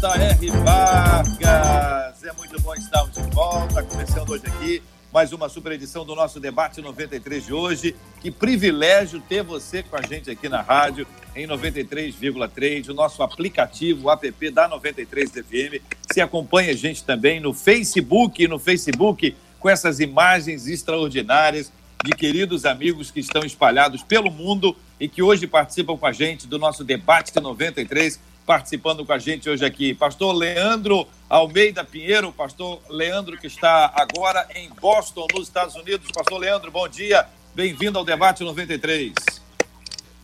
J.R. Vargas. É muito bom estarmos de volta, começando hoje aqui mais uma super edição do nosso debate 93 de hoje. Que privilégio ter você com a gente aqui na rádio em 93,3, o nosso aplicativo, app da 93 FM. Se acompanha a gente também no Facebook, no Facebook com essas imagens extraordinárias de queridos amigos que estão espalhados pelo mundo e que hoje participam com a gente do nosso debate 93 participando com a gente hoje aqui. Pastor Leandro Almeida Pinheiro, pastor Leandro que está agora em Boston, nos Estados Unidos. Pastor Leandro, bom dia. Bem-vindo ao debate 93.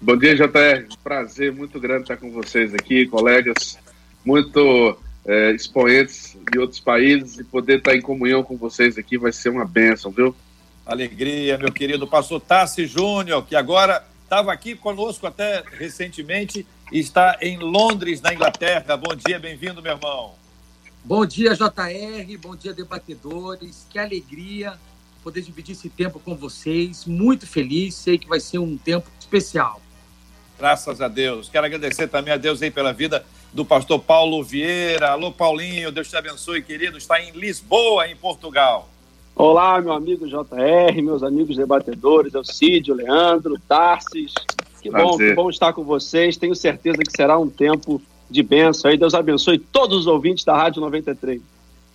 Bom dia, JR. Prazer muito grande estar com vocês aqui, colegas, muito é, expoentes de outros países e poder estar em comunhão com vocês aqui vai ser uma bênção, viu? Alegria, meu querido pastor Tassi Júnior, que agora estava aqui conosco até recentemente está em Londres, na Inglaterra. Bom dia, bem-vindo, meu irmão. Bom dia, JR, bom dia, debatedores. Que alegria poder dividir esse tempo com vocês. Muito feliz, sei que vai ser um tempo especial. Graças a Deus. Quero agradecer também a Deus aí pela vida do pastor Paulo Vieira. Alô, Paulinho, Deus te abençoe, querido. Está em Lisboa, em Portugal. Olá, meu amigo JR, meus amigos debatedores, Elcídio, Leandro, Tarsis, que bom, que bom estar com vocês. Tenho certeza que será um tempo de bênção. Aí Deus abençoe todos os ouvintes da Rádio 93.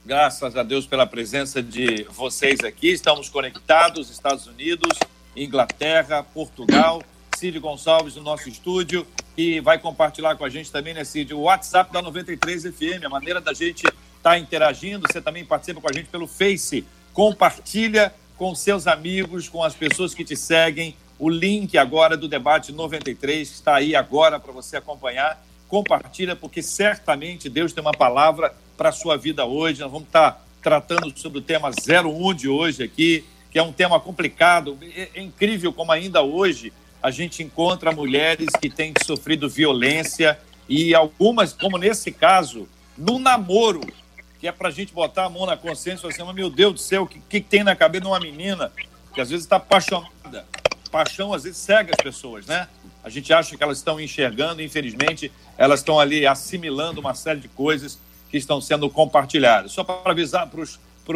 Graças a Deus pela presença de vocês aqui. Estamos conectados, Estados Unidos, Inglaterra, Portugal. Cid Gonçalves no nosso estúdio e vai compartilhar com a gente também, né, Cid, o WhatsApp da 93 FM, a maneira da gente estar tá interagindo. Você também participa com a gente pelo Face. Compartilha com seus amigos, com as pessoas que te seguem, o link agora do debate 93 está aí agora para você acompanhar. Compartilha, porque certamente Deus tem uma palavra para a sua vida hoje. Nós vamos estar tá tratando sobre o tema 01 de hoje aqui, que é um tema complicado. É, é incrível como ainda hoje a gente encontra mulheres que têm sofrido violência e algumas, como nesse caso, no namoro, que é para a gente botar a mão na consciência e falar assim, meu Deus do céu, o que, que tem na cabeça de uma menina que às vezes está apaixonada paixão às vezes cega as pessoas, né? A gente acha que elas estão enxergando, infelizmente, elas estão ali assimilando uma série de coisas que estão sendo compartilhadas. Só para avisar para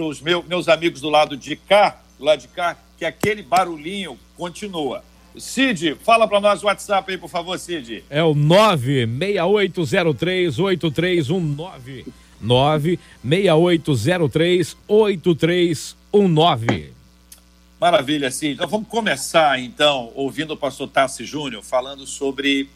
os meu, meus amigos do lado de cá, do lado de cá, que aquele barulhinho continua. Cid, fala para nós o WhatsApp aí, por favor, Cid. É o 968038319. 968038319. Maravilha, Cid. Então vamos começar, então, ouvindo o pastor Tassi Júnior falando sobre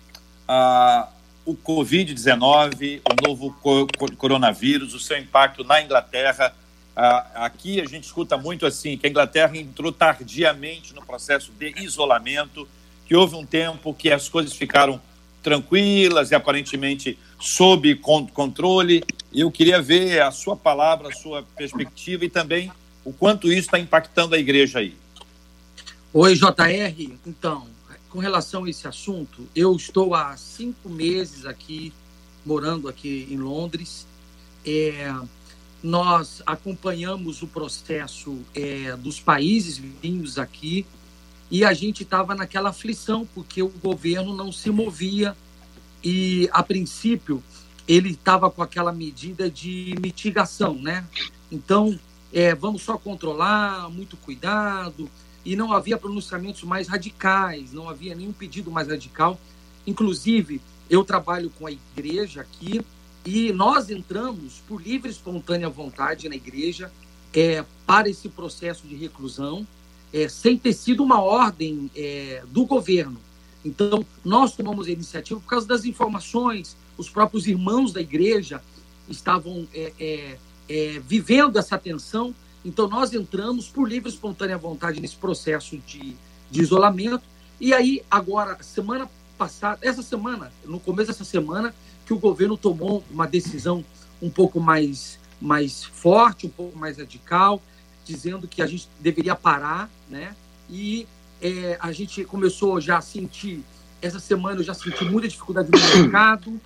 ah, o Covid-19, o novo co coronavírus, o seu impacto na Inglaterra. Ah, aqui a gente escuta muito assim, que a Inglaterra entrou tardiamente no processo de isolamento, que houve um tempo que as coisas ficaram tranquilas e aparentemente sob controle. Eu queria ver a sua palavra, a sua perspectiva e também o quanto isso está impactando a igreja aí. Oi, JR. Então, com relação a esse assunto, eu estou há cinco meses aqui, morando aqui em Londres. É, nós acompanhamos o processo é, dos países vindos aqui e a gente estava naquela aflição, porque o governo não se movia e, a princípio, ele estava com aquela medida de mitigação, né? Então, é, vamos só controlar, muito cuidado, e não havia pronunciamentos mais radicais, não havia nenhum pedido mais radical. Inclusive, eu trabalho com a igreja aqui e nós entramos por livre e espontânea vontade na igreja é, para esse processo de reclusão, é, sem ter sido uma ordem é, do governo. Então, nós tomamos a iniciativa por causa das informações, os próprios irmãos da igreja estavam é, vivendo essa tensão. Então, nós entramos por livre e espontânea vontade nesse processo de, de isolamento. E aí, agora, semana passada, essa semana, no começo dessa semana, que o governo tomou uma decisão um pouco mais, mais forte, um pouco mais radical, dizendo que a gente deveria parar, né? E é, a gente começou já a sentir, essa semana eu já senti muita dificuldade no mercado.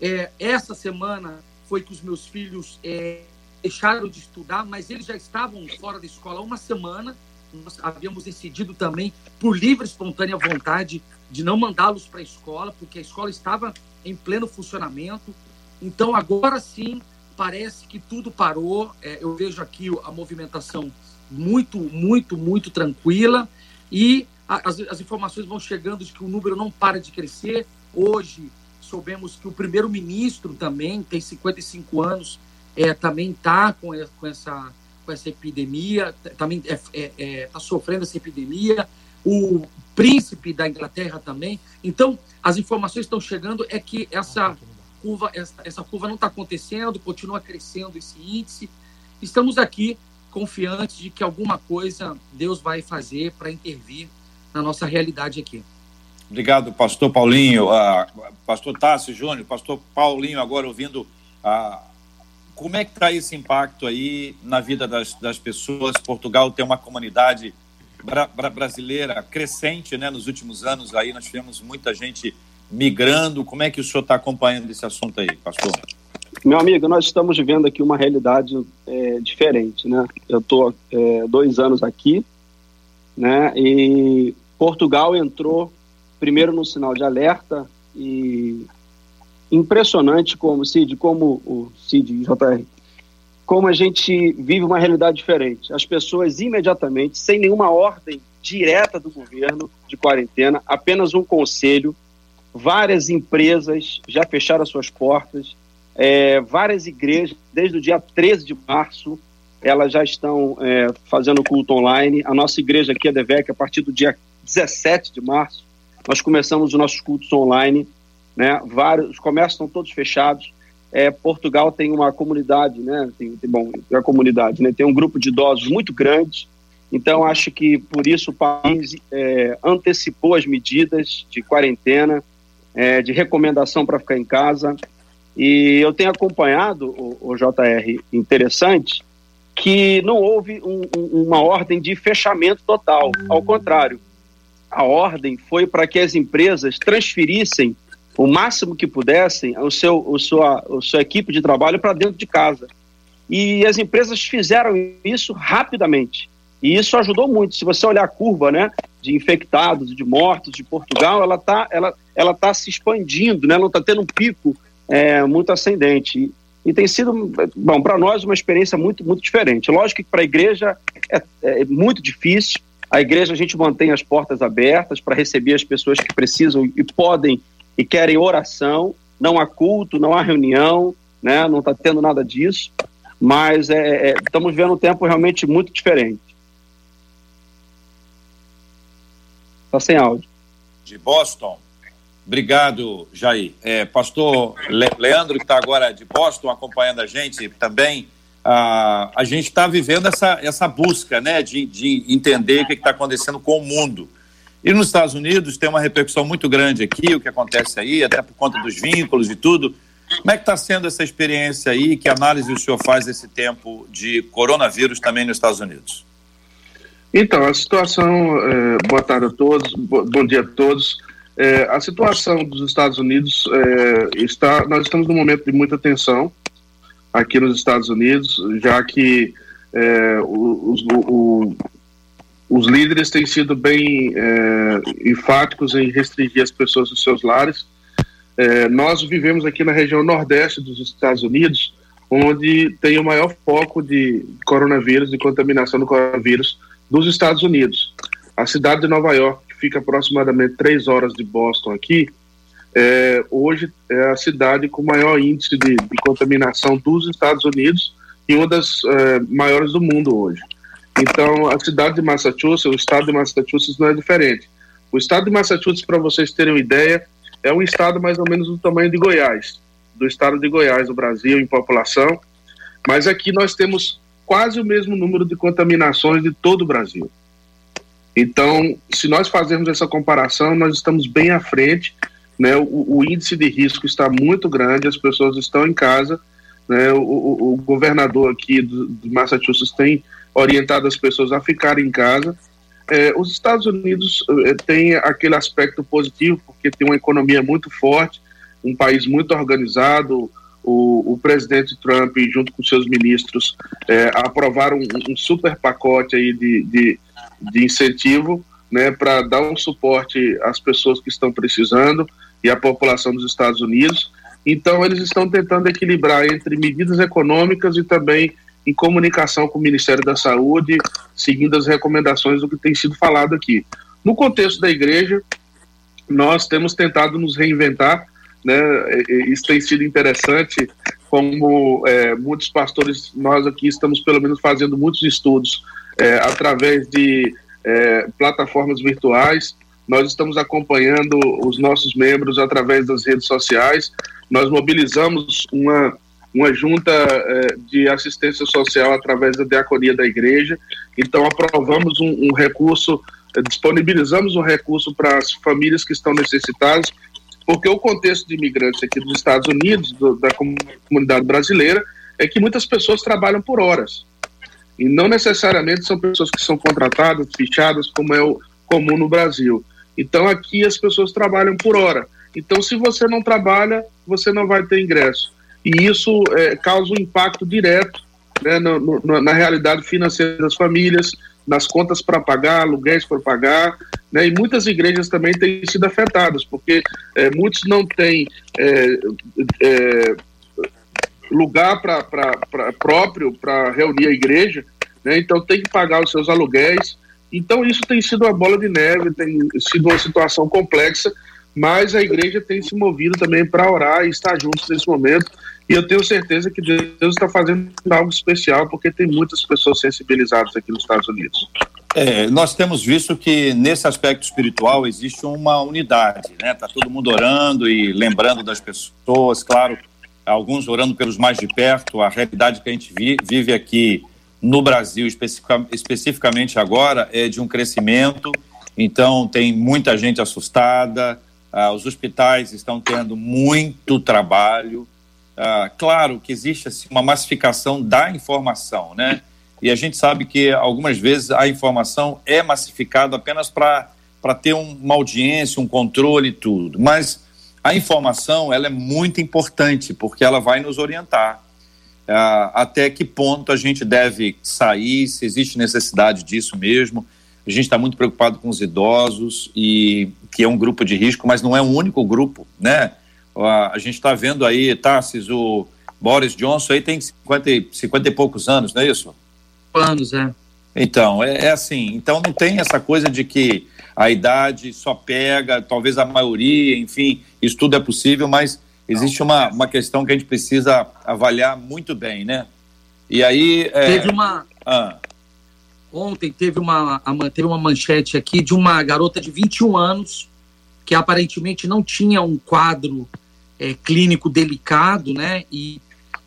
É, essa semana foi que os meus filhos é, deixaram de estudar, mas eles já estavam fora da escola há uma semana. Nós havíamos decidido também, por livre e espontânea vontade, de não mandá-los para a escola, porque a escola estava em pleno funcionamento. Então, agora sim, parece que tudo parou. É, eu vejo aqui a movimentação muito, muito, muito tranquila e as, as informações vão chegando de que o número não para de crescer. Hoje, soubemos que o primeiro-ministro também tem 55 anos, é, também está com, com, essa, com essa epidemia, também está é, é, tá sofrendo essa epidemia. O príncipe da Inglaterra também. Então, as informações estão chegando é que essa curva, essa, essa curva não está acontecendo, continua crescendo esse índice. Estamos aqui confiantes de que alguma coisa Deus vai fazer para intervir na nossa realidade aqui. Obrigado, pastor Paulinho, uh, pastor Tássio Júnior, pastor Paulinho, agora ouvindo uh, como é que está esse impacto aí na vida das, das pessoas? Portugal tem uma comunidade bra bra brasileira crescente, né? Nos últimos anos aí nós tivemos muita gente migrando. Como é que o senhor está acompanhando esse assunto aí, pastor? Meu amigo, nós estamos vivendo aqui uma realidade é, diferente, né? Eu estou é, dois anos aqui, né? E Portugal entrou primeiro no sinal de alerta e impressionante como Cid, como o Cid JR, como a gente vive uma realidade diferente. As pessoas imediatamente, sem nenhuma ordem direta do governo de quarentena, apenas um conselho, várias empresas já fecharam suas portas é, várias igrejas, desde o dia 13 de março, elas já estão é, fazendo culto online. A nossa igreja aqui, a DEVEC, a partir do dia 17 de março, nós começamos os nossos cultos online. Né? Vários, os comércios estão todos fechados. É, Portugal tem uma comunidade, né? Tem, tem, bom, a comunidade, né? Tem um grupo de idosos muito grande. Então, acho que por isso o país é, antecipou as medidas de quarentena, é, de recomendação para ficar em casa. E eu tenho acompanhado, o, o JR, interessante, que não houve um, um, uma ordem de fechamento total. Ao contrário, a ordem foi para que as empresas transferissem o máximo que pudessem o seu, o sua, a sua equipe de trabalho para dentro de casa. E as empresas fizeram isso rapidamente. E isso ajudou muito. Se você olhar a curva né, de infectados, de mortos de Portugal, ela está ela, ela tá se expandindo, né, não está tendo um pico é, muito ascendente. E, tem sido, bom, para nós uma experiência muito, muito diferente. Lógico que para a igreja é, é muito difícil. A igreja a gente mantém as portas abertas para receber as pessoas que precisam e podem e querem oração. Não há culto, não há reunião, né? não está tendo nada disso. Mas é, é, estamos vendo um tempo realmente muito diferente. Está sem áudio. De Boston. Obrigado, Jair. É, pastor Le Leandro, que está agora de Boston acompanhando a gente também, a, a gente está vivendo essa, essa busca né, de, de entender o que está acontecendo com o mundo. E nos Estados Unidos tem uma repercussão muito grande aqui, o que acontece aí, até por conta dos vínculos e tudo. Como é que está sendo essa experiência aí? Que análise o senhor faz desse tempo de coronavírus também nos Estados Unidos? Então, a situação. É, boa tarde a todos, bom dia a todos. É, a situação dos Estados Unidos é, está. Nós estamos num momento de muita tensão aqui nos Estados Unidos, já que é, os, o, os líderes têm sido bem é, enfáticos em restringir as pessoas dos seus lares. É, nós vivemos aqui na região nordeste dos Estados Unidos, onde tem o maior foco de coronavírus, de contaminação do coronavírus dos Estados Unidos. A cidade de Nova York fica aproximadamente três horas de Boston aqui, é, hoje é a cidade com maior índice de, de contaminação dos Estados Unidos e uma das é, maiores do mundo hoje. Então, a cidade de Massachusetts, o estado de Massachusetts não é diferente. O estado de Massachusetts, para vocês terem uma ideia, é um estado mais ou menos do tamanho de Goiás, do estado de Goiás, do Brasil, em população. Mas aqui nós temos quase o mesmo número de contaminações de todo o Brasil. Então, se nós fazermos essa comparação, nós estamos bem à frente né, o, o, índice de risco está muito grande, as pessoas estão em casa, né, o, o, o governador aqui do, Massachusetts tem orientado as pessoas a ficarem em casa. É, os Estados Unidos é, têm aquele aspecto positivo, porque tem uma economia muito forte, um país muito organizado, o, o, presidente Trump, junto com seus ministros, é, aprovaram um, um, super pacote aí de, de, de incentivo né, para dar um suporte às pessoas que estão precisando e à população dos Estados Unidos. Então, eles estão tentando equilibrar entre medidas econômicas e também em comunicação com o Ministério da Saúde, seguindo as recomendações do que tem sido falado aqui. No contexto da igreja, nós temos tentado nos reinventar, né? Isso tem sido interessante, como é, muitos pastores, nós aqui estamos pelo menos fazendo muitos estudos é, através de é, plataformas virtuais. Nós estamos acompanhando os nossos membros através das redes sociais. Nós mobilizamos uma, uma junta é, de assistência social através da diaconia da igreja. Então, aprovamos um, um recurso, é, disponibilizamos um recurso para as famílias que estão necessitadas, porque o contexto de imigrantes aqui dos Estados Unidos, do, da comunidade brasileira, é que muitas pessoas trabalham por horas. E não necessariamente são pessoas que são contratadas, fichadas, como é o comum no Brasil. Então aqui as pessoas trabalham por hora. Então, se você não trabalha, você não vai ter ingresso. E isso é, causa um impacto direto né, no, no, na realidade financeira das famílias, nas contas para pagar, aluguéis para pagar, né, e muitas igrejas também têm sido afetadas, porque é, muitos não têm é, é lugar pra, pra, pra próprio para reunir a igreja, né? então tem que pagar os seus aluguéis. Então isso tem sido uma bola de neve, tem sido uma situação complexa, mas a igreja tem se movido também para orar e estar juntos nesse momento. E eu tenho certeza que Deus está fazendo algo especial, porque tem muitas pessoas sensibilizadas aqui nos Estados Unidos. É, nós temos visto que nesse aspecto espiritual existe uma unidade, né? Tá todo mundo orando e lembrando das pessoas, claro, alguns orando pelos mais de perto. A realidade que a gente vive aqui no Brasil, especificamente agora, é de um crescimento. Então, tem muita gente assustada, ah, os hospitais estão tendo muito trabalho. Ah, claro que existe assim, uma massificação da informação, né? E a gente sabe que algumas vezes a informação é massificada apenas para ter um, uma audiência, um controle e tudo. Mas a informação ela é muito importante porque ela vai nos orientar uh, até que ponto a gente deve sair, se existe necessidade disso mesmo. A gente está muito preocupado com os idosos e que é um grupo de risco, mas não é um único grupo, né? Uh, a gente está vendo aí, Tassis, o Boris Johnson aí tem 50, 50 e poucos anos, não é isso? Anos, é. Então, é, é assim, então não tem essa coisa de que a idade só pega, talvez a maioria, enfim, isso tudo é possível, mas existe uma, uma questão que a gente precisa avaliar muito bem, né? E aí. É... Teve uma. Ah. Ontem teve uma, teve uma manchete aqui de uma garota de 21 anos que aparentemente não tinha um quadro é, clínico delicado, né? E,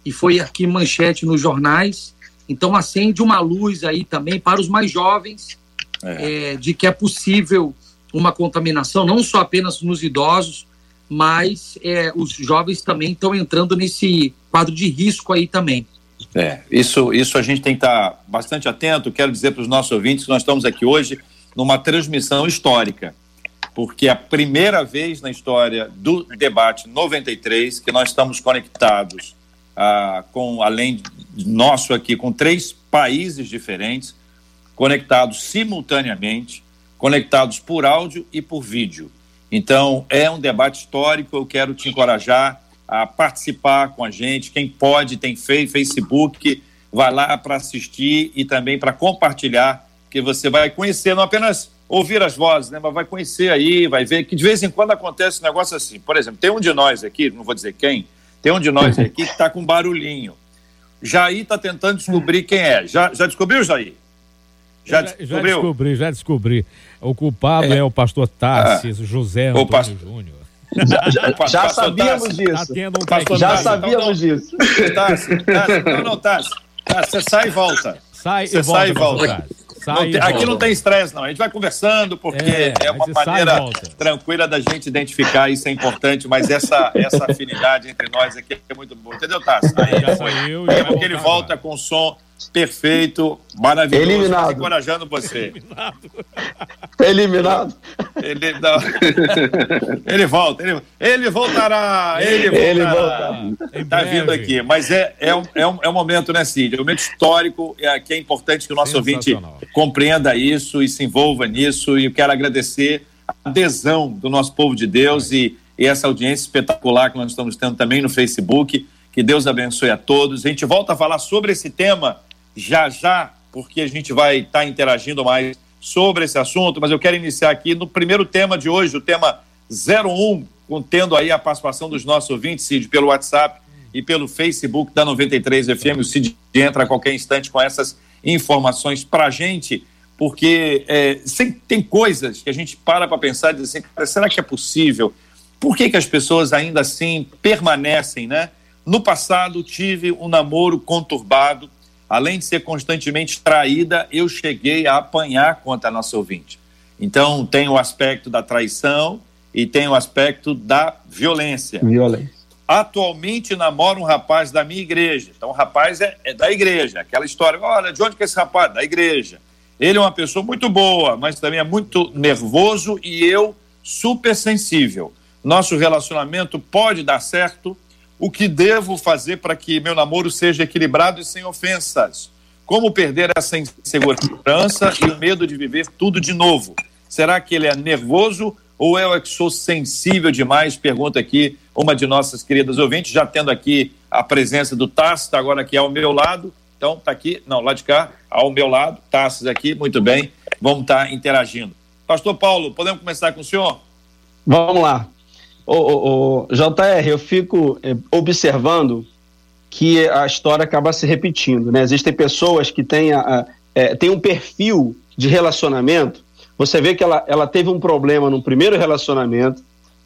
e foi aqui manchete nos jornais. Então acende uma luz aí também para os mais jovens é. É, de que é possível uma contaminação, não só apenas nos idosos, mas é, os jovens também estão entrando nesse quadro de risco aí também. É, isso, isso a gente tem que estar bastante atento. Quero dizer para os nossos ouvintes que nós estamos aqui hoje numa transmissão histórica, porque é a primeira vez na história do debate 93 que nós estamos conectados ah, com, além nosso aqui, com três países diferentes, conectados simultaneamente, conectados por áudio e por vídeo. Então, é um debate histórico, eu quero te encorajar a participar com a gente. Quem pode, tem Facebook, vai lá para assistir e também para compartilhar, que você vai conhecer, não apenas ouvir as vozes, né, mas vai conhecer aí, vai ver que de vez em quando acontece um negócio assim. Por exemplo, tem um de nós aqui, não vou dizer quem, tem um de nós aqui que está com barulhinho. Jair está tentando descobrir quem é. Já, já descobriu, Jair? Já, já, já descobri, já descobri. O culpado é, é o pastor Tarsis, ah, José Antônio pastor... Júnior. Já, já, já sabíamos disso. Um já sabíamos então, disso. Tassi, Tassi, não, não, Tassi. Tassi, você sai e volta. Sai você e volta. Sai e volta. Não tem, aqui não tem estresse, não. A gente vai conversando, porque é, é uma maneira tranquila da gente identificar, isso é importante, mas essa, essa afinidade entre nós aqui é muito boa. Entendeu, Tassi? Já saiu, é porque ele volta com som perfeito, maravilhoso, Eliminado. encorajando você. Eliminado. Ele, não. ele volta, ele, ele voltará, ele voltará. Ele volta. Tá vindo aqui, mas é, é, um, é, um, é um momento, né, Cid? É um momento histórico é, que é importante que o nosso ouvinte compreenda isso e se envolva nisso e eu quero agradecer a adesão do nosso povo de Deus e, e essa audiência espetacular que nós estamos tendo também no Facebook. Que Deus abençoe a todos. A gente volta a falar sobre esse tema já já, porque a gente vai estar tá interagindo mais sobre esse assunto, mas eu quero iniciar aqui no primeiro tema de hoje, o tema 01, contendo aí a participação dos nossos ouvintes, Cid, pelo WhatsApp e pelo Facebook da 93 FM. O Cid entra a qualquer instante com essas informações para a gente, porque é, tem coisas que a gente para para pensar e diz assim, será que é possível? Por que, que as pessoas ainda assim permanecem, né? No passado tive um namoro conturbado, além de ser constantemente traída, eu cheguei a apanhar contra a nossa ouvinte. Então, tem o aspecto da traição e tem o aspecto da violência. Violência. Atualmente namoro um rapaz da minha igreja. Então, o rapaz é, é da igreja. Aquela história, olha, de onde que é esse rapaz? Da igreja. Ele é uma pessoa muito boa, mas também é muito nervoso e eu super sensível. Nosso relacionamento pode dar certo, o que devo fazer para que meu namoro seja equilibrado e sem ofensas? Como perder essa insegurança e o medo de viver tudo de novo? Será que ele é nervoso ou eu é que sou sensível demais? Pergunta aqui uma de nossas queridas ouvintes, já tendo aqui a presença do Tassi, está agora aqui ao meu lado. Então, está aqui, não, lá de cá, ao meu lado, Tassis aqui, muito bem, vamos estar tá interagindo. Pastor Paulo, podemos começar com o senhor? Vamos lá. O, o, JR, eu fico eh, observando que a história acaba se repetindo, né? Existem pessoas que têm, a, a, é, têm um perfil de relacionamento. Você vê que ela, ela teve um problema no primeiro relacionamento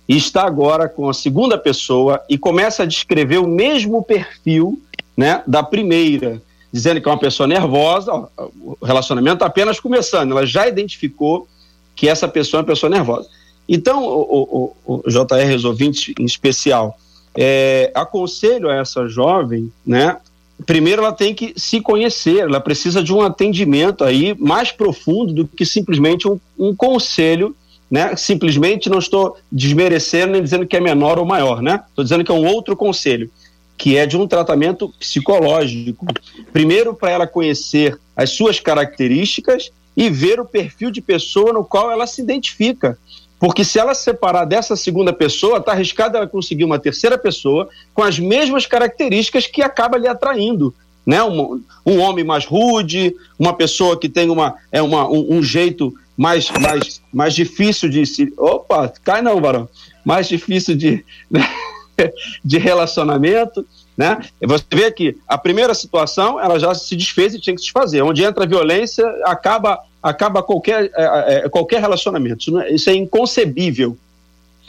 e está agora com a segunda pessoa e começa a descrever o mesmo perfil, né, da primeira, dizendo que é uma pessoa nervosa. O relacionamento está apenas começando. Ela já identificou que essa pessoa é uma pessoa nervosa. Então, o, o, o JR, os ouvintes em especial, é, aconselho a essa jovem, né? Primeiro, ela tem que se conhecer, ela precisa de um atendimento aí mais profundo do que simplesmente um, um conselho, né? Simplesmente não estou desmerecendo nem dizendo que é menor ou maior, né? Estou dizendo que é um outro conselho, que é de um tratamento psicológico. Primeiro, para ela conhecer as suas características e ver o perfil de pessoa no qual ela se identifica. Porque se ela se separar dessa segunda pessoa, está arriscada ela conseguir uma terceira pessoa com as mesmas características que acaba lhe atraindo. Né? Um, um homem mais rude, uma pessoa que tem uma, é uma, um, um jeito mais, mais, mais difícil de se. Opa, cai não, varão. Mais difícil de, né? de relacionamento. Né? Você vê que a primeira situação ela já se desfez e tinha que se desfazer. Onde entra a violência, acaba acaba qualquer, é, é, qualquer relacionamento. Isso, é, isso é inconcebível.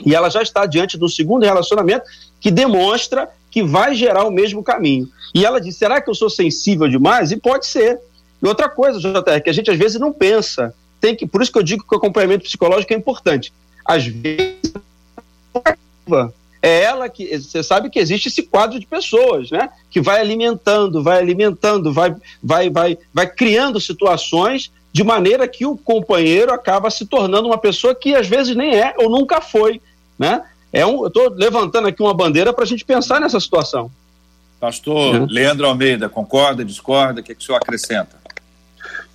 E ela já está diante do segundo relacionamento que demonstra que vai gerar o mesmo caminho. E ela diz: será que eu sou sensível demais? E pode ser. E outra coisa, JR, que a gente às vezes não pensa. Tem que, por isso que eu digo que o acompanhamento psicológico é importante. Às vezes é ela que você sabe que existe esse quadro de pessoas, né? Que vai alimentando, vai alimentando, vai, vai, vai, vai criando situações de maneira que o companheiro acaba se tornando uma pessoa que às vezes nem é ou nunca foi, né? É um, eu estou levantando aqui uma bandeira para a gente pensar nessa situação. Pastor é. Leandro Almeida, concorda, discorda? O que, é que o senhor acrescenta?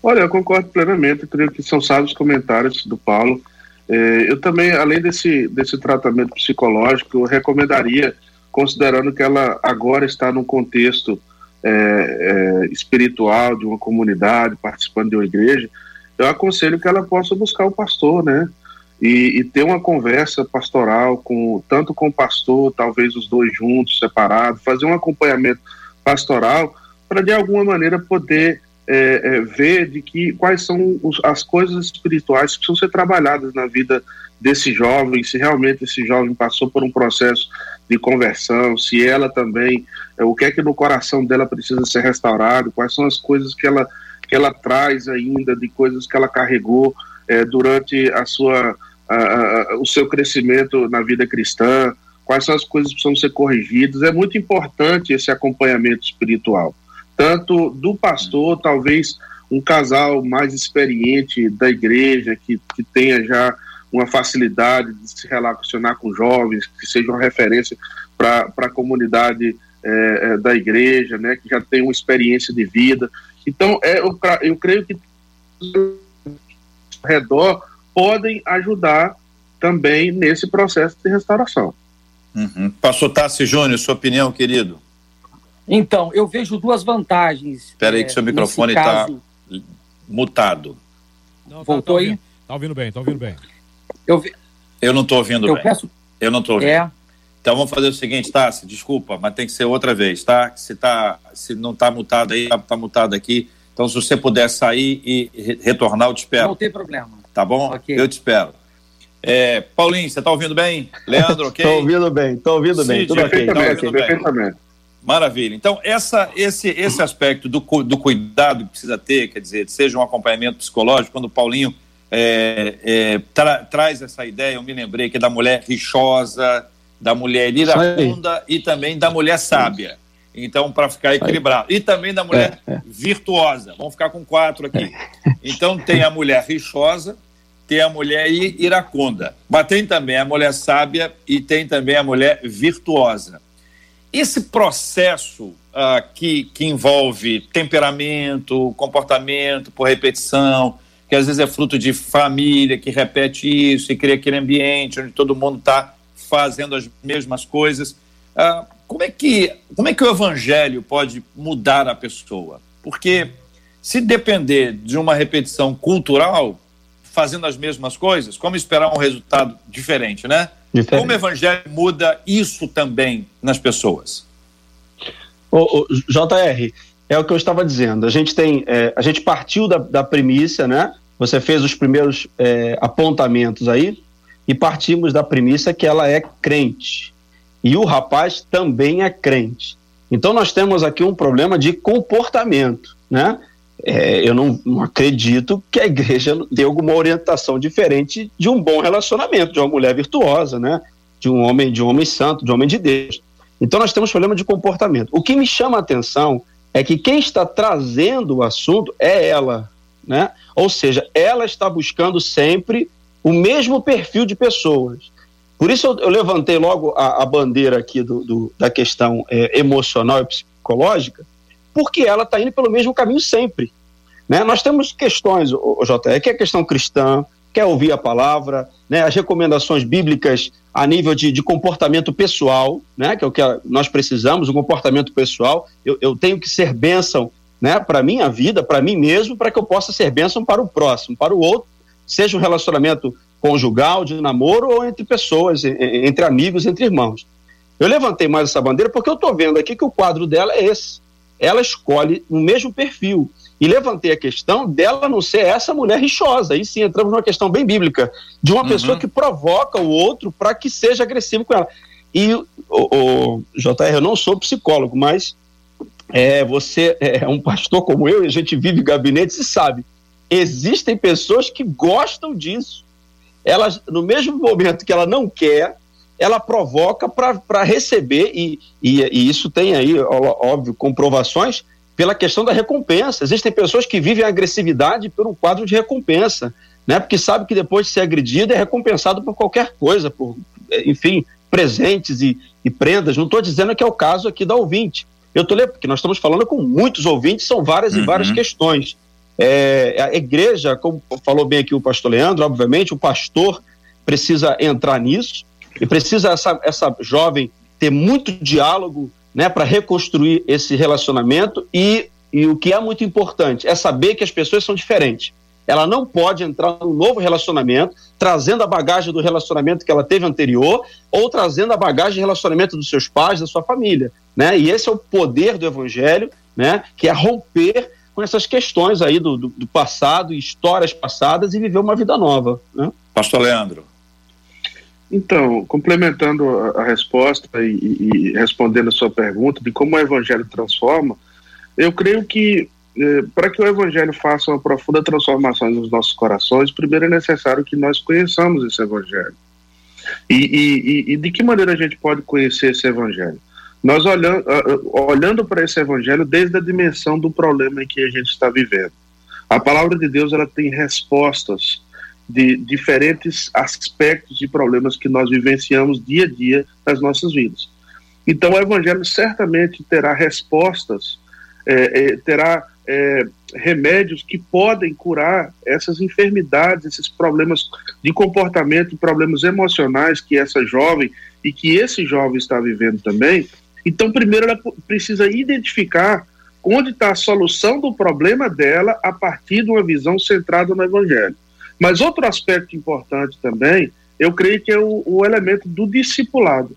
Olha, eu concordo plenamente, creio que são sábios comentários do Paulo. É, eu também, além desse, desse tratamento psicológico, eu recomendaria, considerando que ela agora está num contexto é, é, espiritual de uma comunidade, participando de uma igreja, eu aconselho que ela possa buscar o pastor, né? E, e, ter uma conversa pastoral com tanto com o pastor, talvez os dois juntos, separados, fazer um acompanhamento pastoral para de alguma maneira poder é, é, ver de que quais são os, as coisas espirituais que precisam ser trabalhadas na vida desse jovem, se realmente esse jovem passou por um processo de conversão, se ela também, é, o que é que no coração dela precisa ser restaurado, quais são as coisas que ela que ela traz ainda, de coisas que ela carregou é, durante a sua, a, a, o seu crescimento na vida cristã, quais são as coisas que precisam ser corrigidas. É muito importante esse acompanhamento espiritual, tanto do pastor, talvez um casal mais experiente da igreja, que, que tenha já uma facilidade de se relacionar com jovens, que seja uma referência para a comunidade é, é, da igreja, né, que já tem uma experiência de vida. Então, é, eu, eu creio que ao redor podem ajudar também nesse processo de restauração. Uhum. Pastor Tassi Júnior, sua opinião, querido? Então, eu vejo duas vantagens. Espera aí que seu microfone está mutado. Não, tá, Voltou tá, tá aí? Está ouvindo bem, está ouvindo bem. Eu, vi... eu não estou ouvindo eu bem. Peço... Eu não estou ouvindo. É. Então vamos fazer o seguinte, Tassi, desculpa, mas tem que ser outra vez, tá? Se, tá, se não está mutado aí, está tá mutado aqui. Então, se você puder sair e retornar, eu te espero. Não tem problema. Tá bom? Okay. Eu te espero. É, Paulinho, você está ouvindo bem? Leandro, ok? Estou ouvindo bem, estou ouvindo bem, tudo ok. Tá ouvindo bem. Maravilha. Então, essa, esse, esse aspecto do, do cuidado que precisa ter, quer dizer, seja um acompanhamento psicológico, quando o Paulinho é, é, tra, traz essa ideia, eu me lembrei que é da mulher rixosa, da mulher iracunda e também da mulher sábia. Então, para ficar equilibrado. E também da mulher é, é. virtuosa. Vamos ficar com quatro aqui. Então, tem a mulher rixosa, tem a mulher iracunda, mas tem também a mulher sábia e tem também a mulher virtuosa. Esse processo uh, que, que envolve temperamento, comportamento por repetição, que às vezes é fruto de família que repete isso e cria aquele ambiente onde todo mundo está fazendo as mesmas coisas. Uh, como, é que, como é que o evangelho pode mudar a pessoa? Porque se depender de uma repetição cultural, fazendo as mesmas coisas, como esperar um resultado diferente, né? Diferente. Como o evangelho muda isso também nas pessoas? O, o, JR, é o que eu estava dizendo. A gente tem, é, a gente partiu da, da premissa, né? Você fez os primeiros é, apontamentos aí e partimos da premissa que ela é crente e o rapaz também é crente. Então nós temos aqui um problema de comportamento, né? É, eu não, não, acredito que a igreja dê alguma orientação diferente de um bom relacionamento, de uma mulher virtuosa, né? De um homem, de um homem santo, de um homem de Deus. Então nós temos problema de comportamento. O que me chama a atenção é que quem está trazendo o assunto é ela, né? Ou seja, ela está buscando sempre o mesmo perfil de pessoas. Por isso eu, eu levantei logo a, a bandeira aqui do, do da questão é, emocional e psicológica, porque ela está indo pelo mesmo caminho sempre. Né? Nós temos questões, o, JR, que é questão cristã, quer ouvir a palavra, né? as recomendações bíblicas a nível de, de, comportamento pessoal, né? que é o que nós precisamos, o comportamento pessoal. Eu, eu tenho que ser bênção né? para minha vida, para mim mesmo, para que eu possa ser bênção para o próximo, para o outro, seja um relacionamento conjugal, de namoro ou entre pessoas, entre amigos, entre irmãos. Eu levantei mais essa bandeira porque eu estou vendo aqui que o quadro dela é esse ela escolhe o mesmo perfil. E levantei a questão dela não ser essa mulher rixosa. Aí sim entramos numa questão bem bíblica, de uma uhum. pessoa que provoca o outro para que seja agressivo com ela. E, o, o, JR, eu não sou psicólogo, mas é, você é um pastor como eu, e a gente vive gabinetes e sabe, existem pessoas que gostam disso. Elas, no mesmo momento que ela não quer, ela provoca para receber, e, e, e, isso tem aí, óbvio, comprovações pela questão da recompensa. Existem pessoas que vivem a agressividade por um quadro de recompensa, né? porque sabe que depois de ser agredido é recompensado por qualquer coisa, por, enfim, presentes e, e prendas. Não estou dizendo que é o caso aqui da ouvinte. Eu estou lendo, porque nós estamos falando com muitos ouvintes, são várias uhum. e várias questões. É, a igreja, como falou bem aqui o pastor Leandro, obviamente, o pastor precisa entrar nisso, e precisa essa, essa jovem ter muito diálogo né, para reconstruir esse relacionamento e, e o que é muito importante é saber que as pessoas são diferentes. Ela não pode entrar num novo relacionamento trazendo a bagagem do relacionamento que ela teve anterior ou trazendo a bagagem de relacionamento dos seus pais, da sua família. Né? E esse é o poder do evangelho, né? que é romper com essas questões aí do, do, do passado, histórias passadas e viver uma vida nova. Né? Pastor Leandro. Então, complementando a, a resposta e, e, respondendo a sua pergunta de como o Evangelho transforma, eu creio que para que o Evangelho faça uma profunda transformação nos nossos corações, primeiro é necessário que nós conheçamos esse Evangelho. E, e, e de que maneira a gente pode conhecer esse Evangelho? Nós olhando, olhando para esse Evangelho desde a dimensão do problema em que a gente está vivendo. A palavra de Deus ela tem respostas de diferentes aspectos e problemas que nós vivenciamos dia a dia nas nossas vidas. Então, o Evangelho certamente terá respostas, é, é, terá é, remédios que podem curar essas enfermidades, esses problemas de comportamento, problemas emocionais que essa jovem e que esse jovem está vivendo também. Então, primeiro, ela precisa identificar onde está a solução do problema dela a partir de uma visão centrada no Evangelho. Mas outro aspecto importante também, eu creio que é o, o elemento do discipulado,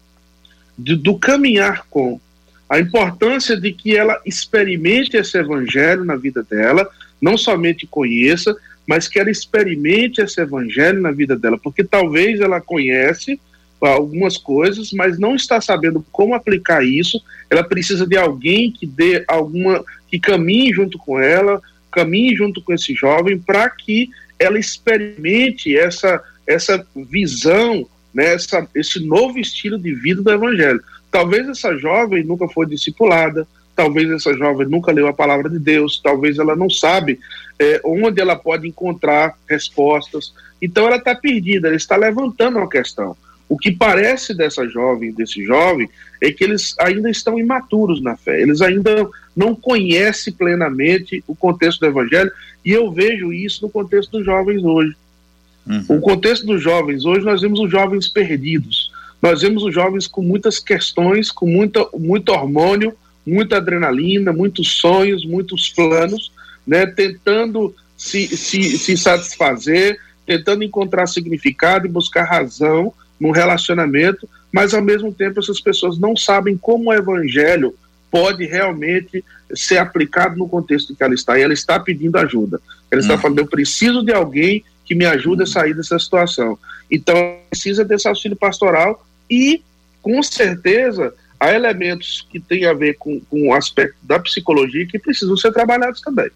de, do caminhar com. A importância de que ela experimente esse evangelho na vida dela, não somente conheça, mas que ela experimente esse evangelho na vida dela, porque talvez ela conhece algumas coisas, mas não está sabendo como aplicar isso. Ela precisa de alguém que dê alguma, que caminhe junto com ela, caminhe junto com esse jovem, para que ela experimente essa, essa visão, né, essa, esse novo estilo de vida do Evangelho. Talvez essa jovem nunca foi discipulada, talvez essa jovem nunca leu a palavra de Deus, talvez ela não sabe é, onde ela pode encontrar respostas. Então ela está perdida, ela está levantando uma questão. O que parece dessa jovem, desse jovem, é que eles ainda estão imaturos na fé, eles ainda não conhecem plenamente o contexto do evangelho, e eu vejo isso no contexto dos jovens hoje. Uhum. O contexto dos jovens hoje, nós vemos os jovens perdidos, nós vemos os jovens com muitas questões, com muita, muito hormônio, muita adrenalina, muitos sonhos, muitos planos, né, tentando se, se, se satisfazer, tentando encontrar significado e buscar razão num relacionamento, mas ao mesmo tempo essas pessoas não sabem como o evangelho pode realmente ser aplicado no contexto em que ela está. E ela está pedindo ajuda. Ela está hum. falando: eu preciso de alguém que me ajude a sair dessa situação. Então, precisa desse auxílio pastoral e, com certeza, há elementos que têm a ver com, com o aspecto da psicologia que precisam ser trabalhados também.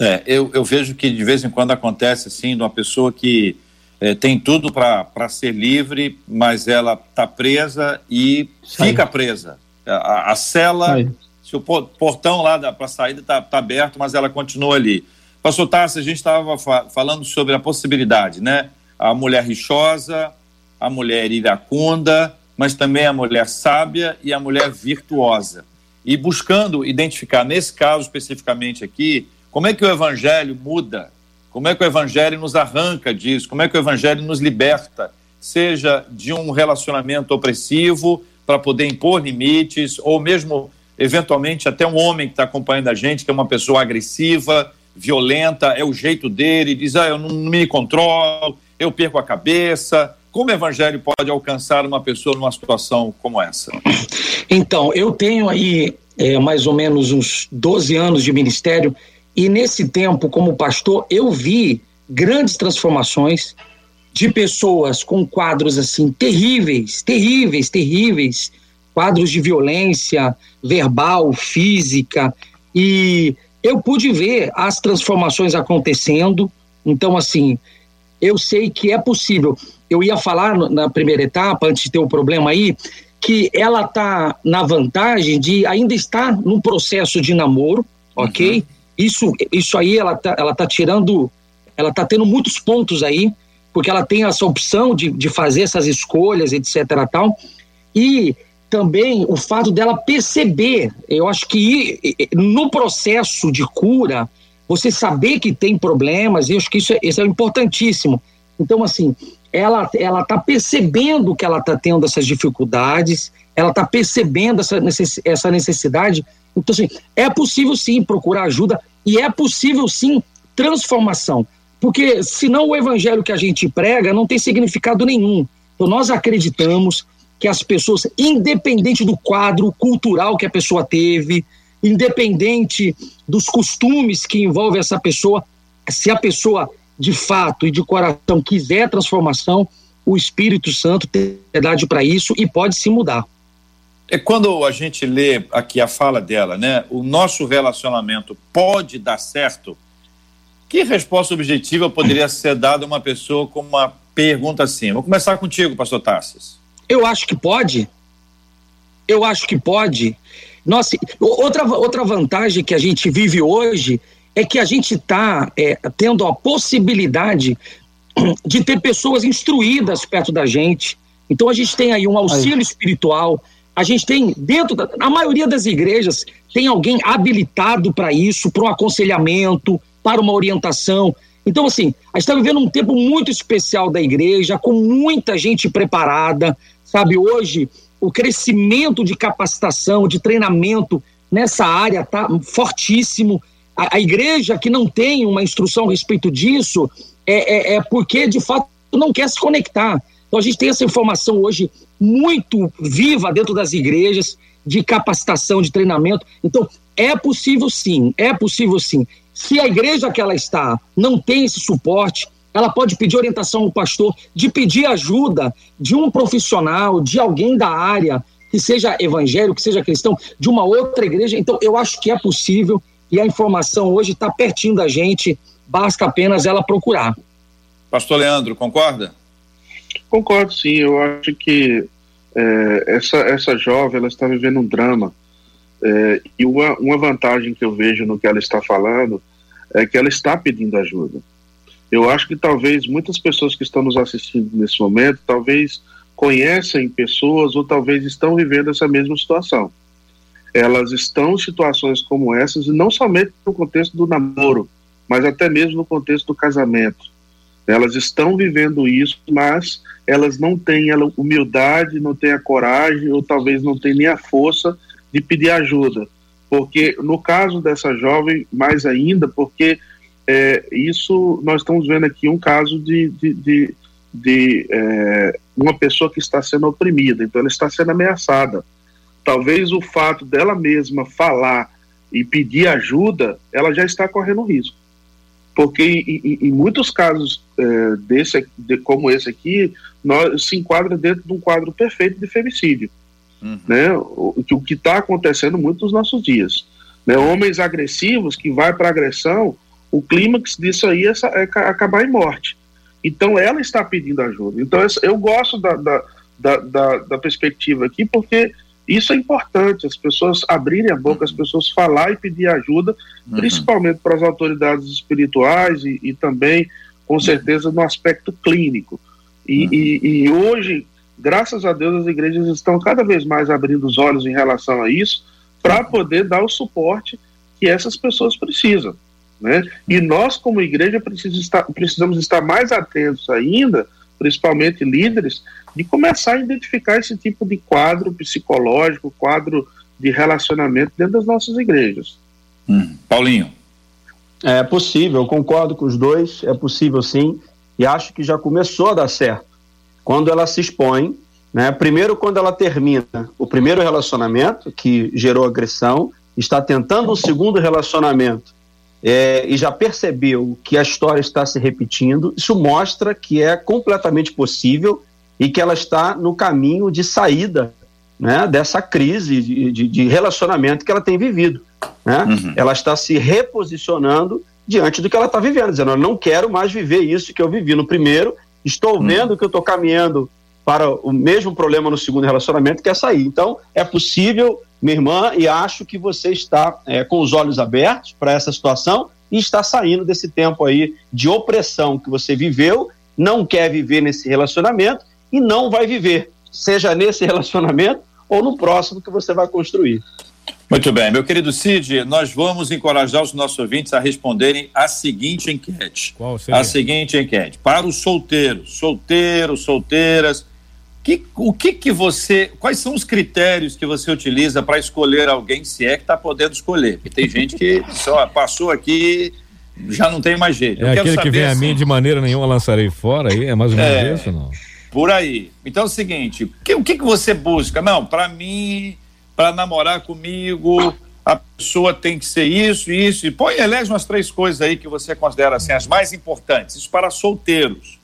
É, eu, eu vejo que de vez em quando acontece assim, de uma pessoa que é, tem tudo para ser livre, mas ela está presa e Sai. fica presa. A, a cela, Sai. se o portão lá para a saída está tá aberto, mas ela continua ali. Pastor Tarso, a gente estava fa falando sobre a possibilidade, né? A mulher rixosa, a mulher iracunda, mas também a mulher sábia e a mulher virtuosa. E buscando identificar, nesse caso especificamente aqui, como é que o evangelho muda como é que o Evangelho nos arranca disso? Como é que o Evangelho nos liberta? Seja de um relacionamento opressivo para poder impor limites, ou mesmo, eventualmente, até um homem que está acompanhando a gente, que é uma pessoa agressiva, violenta, é o jeito dele, diz: ah, eu não me controlo, eu perco a cabeça. Como o Evangelho pode alcançar uma pessoa numa situação como essa? Então, eu tenho aí é, mais ou menos uns 12 anos de ministério e nesse tempo, como pastor, eu vi grandes transformações de pessoas com quadros assim terríveis, terríveis, terríveis, quadros de violência verbal, física, e eu pude ver as transformações acontecendo. Então, assim, eu sei que é possível. Eu ia falar na primeira etapa, antes de ter o um problema aí, que ela está na vantagem de ainda estar num processo de namoro, ok? Uhum isso, isso aí ela tá, ela tá tirando, ela tá tendo muitos pontos aí, porque ela tem essa opção de, de fazer essas escolhas, etc. tal. E também o fato dela perceber, eu acho que no processo de cura, você saber que tem problemas, eu acho que isso é, isso é importantíssimo. Então, assim, ela ela está percebendo que ela está tendo essas dificuldades, ela está percebendo essa, necess, essa necessidade então, assim, é possível sim procurar ajuda e é possível sim transformação. Porque senão o evangelho que a gente prega não tem significado nenhum. Então, nós acreditamos que as pessoas, independente do quadro cultural que a pessoa teve, independente dos costumes que envolvem essa pessoa, se a pessoa de fato e de coração quiser transformação, o Espírito Santo tem verdade para isso e pode se mudar. é quando a gente lê aqui a fala dela, né? O nosso relacionamento pode dar certo. Que resposta objetiva poderia ser dada a uma pessoa com uma pergunta assim? Vou começar contigo, pastor Tarsis. Eu acho que pode. Eu acho que pode. Nossa, outra, outra vantagem que a gente vive hoje é que a gente está é, tendo a possibilidade de ter pessoas instruídas perto da gente. Então a gente tem aí um auxílio aí. espiritual, a gente tem dentro da a maioria das igrejas tem alguém habilitado para isso, para um aconselhamento, para uma orientação. Então, assim, a gente está vivendo um tempo muito especial da igreja, com muita gente preparada, sabe? Hoje, o crescimento de capacitação, de treinamento nessa área está fortíssimo. A, a, igreja que não tem uma instrução a respeito disso é, é, é porque, de fato, não quer se conectar. Então, a gente tem essa informação hoje muito viva dentro das igrejas, de capacitação, de treinamento. Então, é possível sim, é possível sim. Se a igreja que ela está não tem esse suporte, ela pode pedir orientação ao pastor, de pedir ajuda de um profissional, de alguém da área, que seja evangélico, que seja cristão, de uma outra igreja. Então, eu acho que é possível e a informação hoje está pertinho da gente, basta apenas ela procurar. Pastor Leandro, concorda? Concordo, sim. Eu acho que é, essa, essa jovem ela está vivendo um drama. É, e uma, uma vantagem que eu vejo no que ela está falando é que ela está pedindo ajuda. Eu acho que talvez muitas pessoas que estão nos assistindo nesse momento, talvez conhecem pessoas ou talvez estão vivendo essa mesma situação. Elas estão em situações como essas e não somente no contexto do namoro, mas até mesmo no contexto do casamento. Elas estão vivendo isso, mas elas não têm a humildade, não têm a coragem, ou talvez não têm nem a força de pedir ajuda. Porque no caso dessa jovem, mais ainda, porque é, isso nós estamos vendo aqui um caso de, de, de, de é, uma pessoa que está sendo oprimida, então ela está sendo ameaçada. Talvez o fato dela mesma falar e pedir ajuda, ela já está correndo risco porque em, em muitos casos é, desse, de, como esse aqui, nós, se enquadra dentro de um quadro perfeito de femicídio, uhum. né? O, o que está acontecendo muito nos nossos dias, né? Homens agressivos que vai para agressão, o clímax disso aí é, é, acabar em morte. Então ela está pedindo ajuda. Então eu gosto da, da, da, da perspectiva aqui porque isso é importante, as pessoas abrirem a boca, as pessoas falar e pedir ajuda, uhum. principalmente para as autoridades espirituais e, e, também, com certeza, no aspecto clínico. E, uhum. e, e, hoje, graças a Deus, as igrejas estão cada vez mais abrindo os olhos em relação a isso, para poder dar o suporte que essas pessoas precisam. Né? E nós, como igreja, precisamos estar, precisamos estar mais atentos ainda, principalmente líderes, de começar a identificar esse tipo de quadro psicológico, quadro de relacionamento dentro das nossas igrejas. Hum. Paulinho. É possível, eu concordo com os dois, é possível sim, e acho que já começou a dar certo. Quando ela se expõe, né, primeiro quando ela termina o primeiro relacionamento, que gerou agressão, está tentando um segundo relacionamento é, e já percebeu que a história está se repetindo, isso mostra que é completamente possível e que ela está no caminho de saída né, dessa crise de, de, de, relacionamento que ela tem vivido. Né? Uhum. Ela está se reposicionando diante do que ela está vivendo, dizendo: Eu não quero mais viver isso que eu vivi no primeiro, estou uhum. vendo que eu estou caminhando para o mesmo problema no segundo relacionamento, que é sair. Então, é possível, minha irmã, e acho que você está é, com os olhos abertos para essa situação e está saindo desse tempo aí de opressão que você viveu, não quer viver nesse relacionamento e não vai viver, seja nesse relacionamento ou no próximo que você vai construir. Muito bem, meu querido Cid, nós vamos encorajar os nossos ouvintes a responderem a seguinte enquete. Qual seria? A seguinte enquete. Para os solteiros, solteiros, solteiras, que, o que que você, quais são os critérios que você utiliza para escolher alguém, se é que está podendo escolher? Porque tem gente que só passou aqui já não tem mais jeito. É aquele que vem assim, a mim de maneira nenhuma lançarei fora aí, é mais ou menos é, isso não? Por aí. Então é o seguinte: o que, o que, que você busca? Não, para mim, para namorar comigo, a pessoa tem que ser isso, isso, e põe, elege umas três coisas aí que você considera assim, as mais importantes. Isso para solteiros.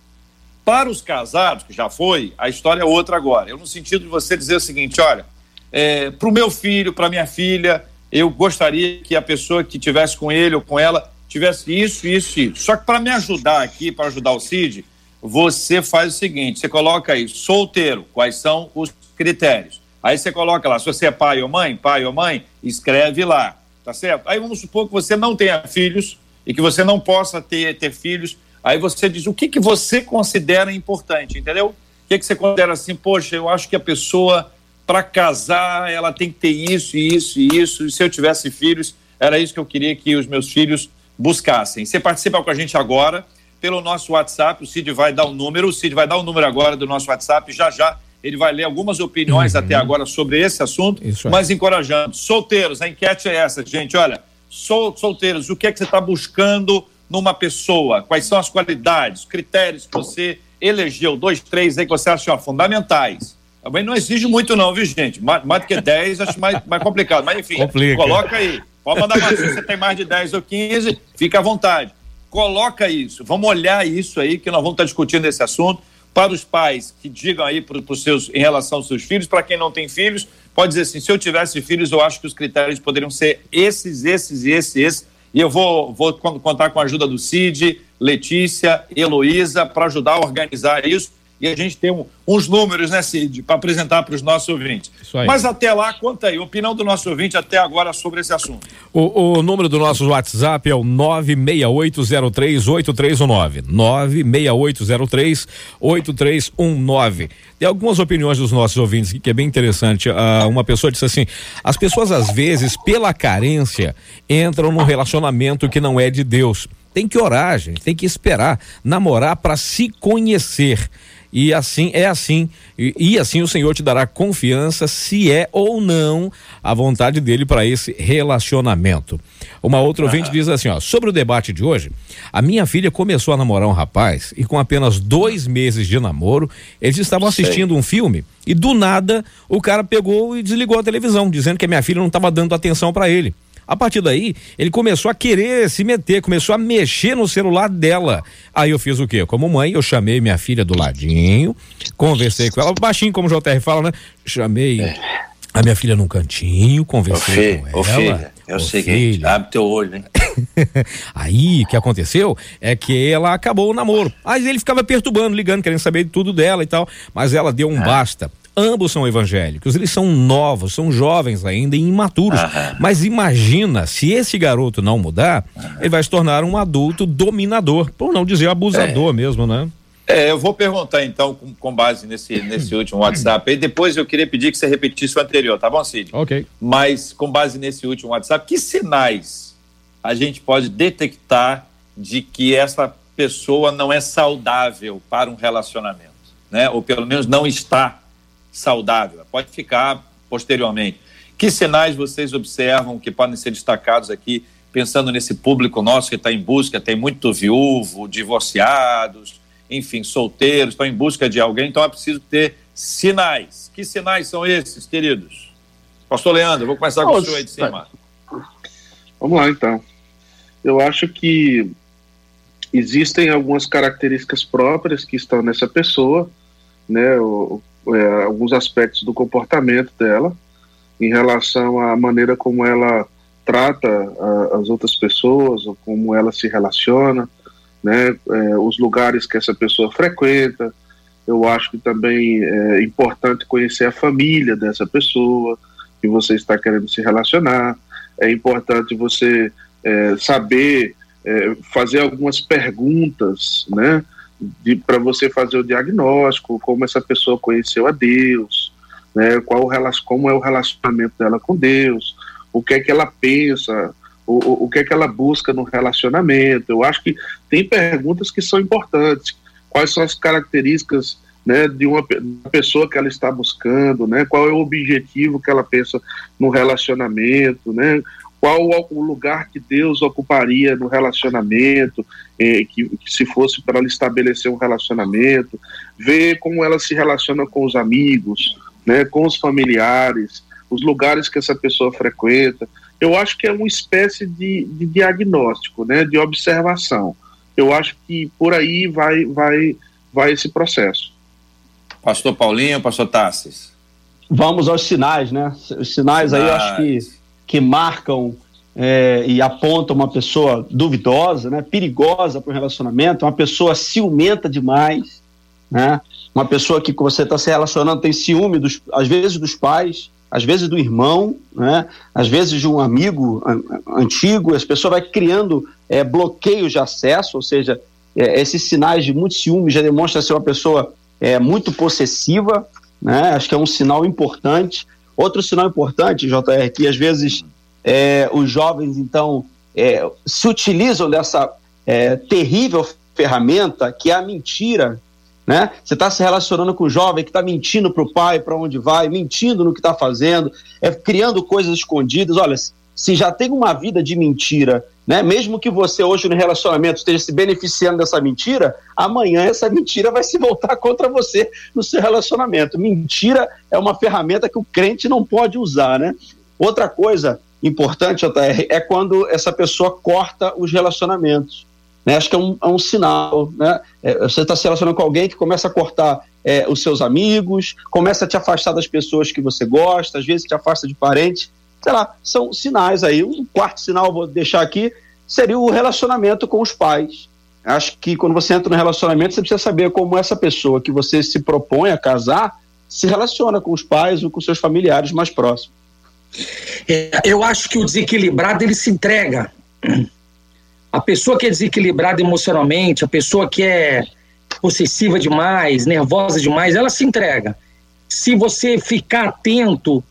Para os casados, que já foi, a história é outra agora. Eu, no sentido de você dizer o seguinte: olha, é, para o meu filho, para minha filha, eu gostaria que a pessoa que tivesse com ele ou com ela tivesse isso, isso, isso. Só que para me ajudar aqui, para ajudar o Cid, você faz o seguinte: você coloca aí solteiro, quais são os critérios. Aí você coloca lá, se você é pai ou mãe, pai ou mãe, escreve lá, tá certo? Aí vamos supor que você não tenha filhos e que você não possa ter, ter filhos. Aí você diz o que, que você considera importante, entendeu? O que, que você considera assim, poxa, eu acho que a pessoa para casar, ela tem que ter isso, isso e isso. E se eu tivesse filhos, era isso que eu queria que os meus filhos buscassem. Você participa com a gente agora pelo nosso WhatsApp. O Cid vai dar o um número. O Cid vai dar o um número agora do nosso WhatsApp. Já já ele vai ler algumas opiniões uhum. até agora sobre esse assunto. Mas encorajando. Solteiros, a enquete é essa, gente. Olha, sol, solteiros, o que é que você está buscando numa pessoa? Quais são as qualidades, critérios que você elegeu? Dois, três aí que você acha ó, fundamentais também não exige muito, não, viu, gente? Mais, mais do que 10, acho mais, mais complicado. Mas, enfim, Complica. coloca aí. Pode mandar mais. Se você tem mais de 10 ou 15, fica à vontade. Coloca isso. Vamos olhar isso aí, que nós vamos estar discutindo esse assunto. Para os pais que digam aí para os seus, em relação aos seus filhos, para quem não tem filhos, pode dizer assim: se eu tivesse filhos, eu acho que os critérios poderiam ser esses, esses e esses, esses. E eu vou, vou contar com a ajuda do Cid, Letícia, Heloísa, para ajudar a organizar isso e a gente tem um, uns números, né, Cid, para apresentar para os nossos ouvintes. Mas até lá, conta aí, opinião do nosso ouvinte até agora sobre esse assunto. O, o número do nosso WhatsApp é o 968038319. 968038319. Tem algumas opiniões dos nossos ouvintes que é bem interessante. Uh, uma pessoa disse assim: as pessoas às vezes, pela carência, entram num relacionamento que não é de Deus. Tem que orar, gente, tem que esperar, namorar para se conhecer. E assim é assim, e, e, assim o Senhor te dará confiança se é ou não a vontade dele para esse relacionamento. Uma outra ouvinte diz assim: ó, sobre o debate de hoje, a minha filha começou a namorar um rapaz e com apenas dois meses de namoro, eles estavam assistindo Sei. um filme e do nada o cara pegou e desligou a televisão, dizendo que a minha filha não estava dando atenção para ele. A partir daí, ele começou a querer se meter, começou a mexer no celular dela. Aí eu fiz o quê? Como mãe, eu chamei minha filha do ladinho, conversei com ela, baixinho, como o JR fala, né? Chamei é. a minha filha num cantinho, conversei ô, com filha, ela. Ô, sei filha. que abre teu olho, hein? Aí, o que aconteceu é que ela acabou o namoro. Aí ele ficava perturbando, ligando, querendo saber tudo dela e tal, mas ela deu um ah. basta Ambos são evangélicos, eles são novos, são jovens ainda e imaturos. Aham. Mas imagina, se esse garoto não mudar, Aham. ele vai se tornar um adulto dominador, por não dizer abusador é. mesmo, né? É, eu vou perguntar então, com, com base nesse, nesse último WhatsApp. E depois eu queria pedir que você repetisse o anterior, tá bom, Cid? Ok. Mas com base nesse último WhatsApp, que sinais a gente pode detectar de que essa pessoa não é saudável para um relacionamento, né? Ou pelo menos não está saudável. Pode ficar posteriormente. Que sinais vocês observam que podem ser destacados aqui, pensando nesse público nosso que está em busca, tem muito viúvo, divorciados, enfim, solteiros, estão em busca de alguém, então é preciso ter sinais. Que sinais são esses, queridos? Pastor Leandro, vou começar com o senhor aí de cima. Vamos lá, então. Eu acho que existem algumas características próprias que estão nessa pessoa, né? O, é, alguns aspectos do comportamento dela em relação à maneira como ela trata a, as outras pessoas, ou como ela se relaciona, né, é, os lugares que essa pessoa frequenta. Eu acho que também é importante conhecer a família dessa pessoa que você está querendo se relacionar. É importante você é, saber é, fazer algumas perguntas, né? Para você fazer o diagnóstico, como essa pessoa conheceu a Deus, né, qual como é o relacionamento dela com Deus, o que é que ela pensa, o, o que é que ela busca no relacionamento. Eu acho que tem perguntas que são importantes. Quais são as características né, de uma pessoa que ela está buscando, né, qual é o objetivo que ela pensa no relacionamento, né, qual o lugar que Deus ocuparia no relacionamento, eh, que, que, se fosse para ela estabelecer um relacionamento, ver como ela se relaciona com os amigos, né, com os familiares, os lugares que essa pessoa frequenta. Eu acho que é uma espécie de, de diagnóstico, né, de observação. Eu acho que por aí vai, vai, vai esse processo. Pastor Paulinho, pastor Tassis. vamos aos sinais, né? Os sinais, aí eu acho que, que marcam é, e apontam uma pessoa duvidosa, né? Perigosa para o relacionamento, uma pessoa ciumenta demais, né? Uma pessoa que você está se relacionando tem ciúme, dos, às vezes dos pais, às vezes do irmão, né? às vezes de um amigo antigo, as pessoas vai criando é, bloqueios de acesso, ou seja, é, esses sinais de muito ciúme já demonstram ser uma pessoa é, muito possessiva, né? acho que é um sinal importante. Outro sinal importante, JR, que às vezes é, os jovens, então, é, se utilizam dessa é, terrível ferramenta que é a mentira, né? Você está se relacionando com um jovem que está mentindo para o pai, para onde vai, mentindo no que está fazendo, é criando coisas escondidas. Olha, se já tem uma vida de mentira, né? Mesmo que você hoje no relacionamento esteja se beneficiando dessa mentira, amanhã essa mentira vai se voltar contra você no seu relacionamento. Mentira é uma ferramenta que o crente não pode usar, né? Outra coisa importante, JR, é quando essa pessoa corta os relacionamentos. Né? Acho que é um, é um sinal. Né? É, você está se relacionando com alguém que começa a cortar é, os seus amigos, começa a te afastar das pessoas que você gosta, às vezes te afasta de parentes. Sei lá, são sinais aí. Um quarto sinal, vou deixar aqui, seria o relacionamento com os pais. Acho que quando você entra no relacionamento, você precisa saber como essa pessoa que você se propõe a casar se relaciona com os pais ou com seus familiares mais próximos. É, eu acho que o desequilibrado ele se entrega a pessoa que é desequilibrada emocionalmente, a pessoa que é possessiva demais, nervosa demais, ela se entrega. Se você ficar atento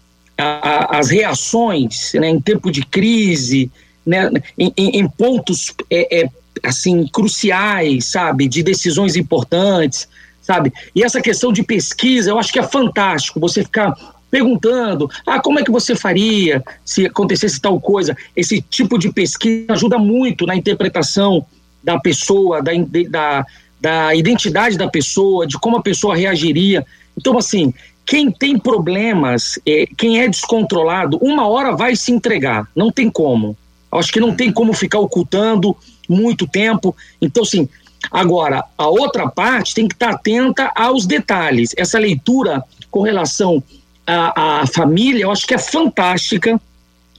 às reações né, em tempo de crise, né, em, em, pontos é, é, assim cruciais, sabe, de decisões importantes, sabe? E essa questão de pesquisa, eu acho que é fantástico. Você ficar perguntando: ah, como é que você faria se acontecesse tal coisa? Esse tipo de pesquisa ajuda muito na interpretação da pessoa, da, da, da identidade da pessoa, de como a pessoa reagiria. Então, assim, quem tem problemas, é, quem é descontrolado, uma hora vai se entregar, não tem como. Acho que não tem como ficar ocultando muito tempo. Então, assim, agora, a outra parte tem que estar atenta aos detalhes. Essa leitura com relação a, a família, eu acho que é fantástica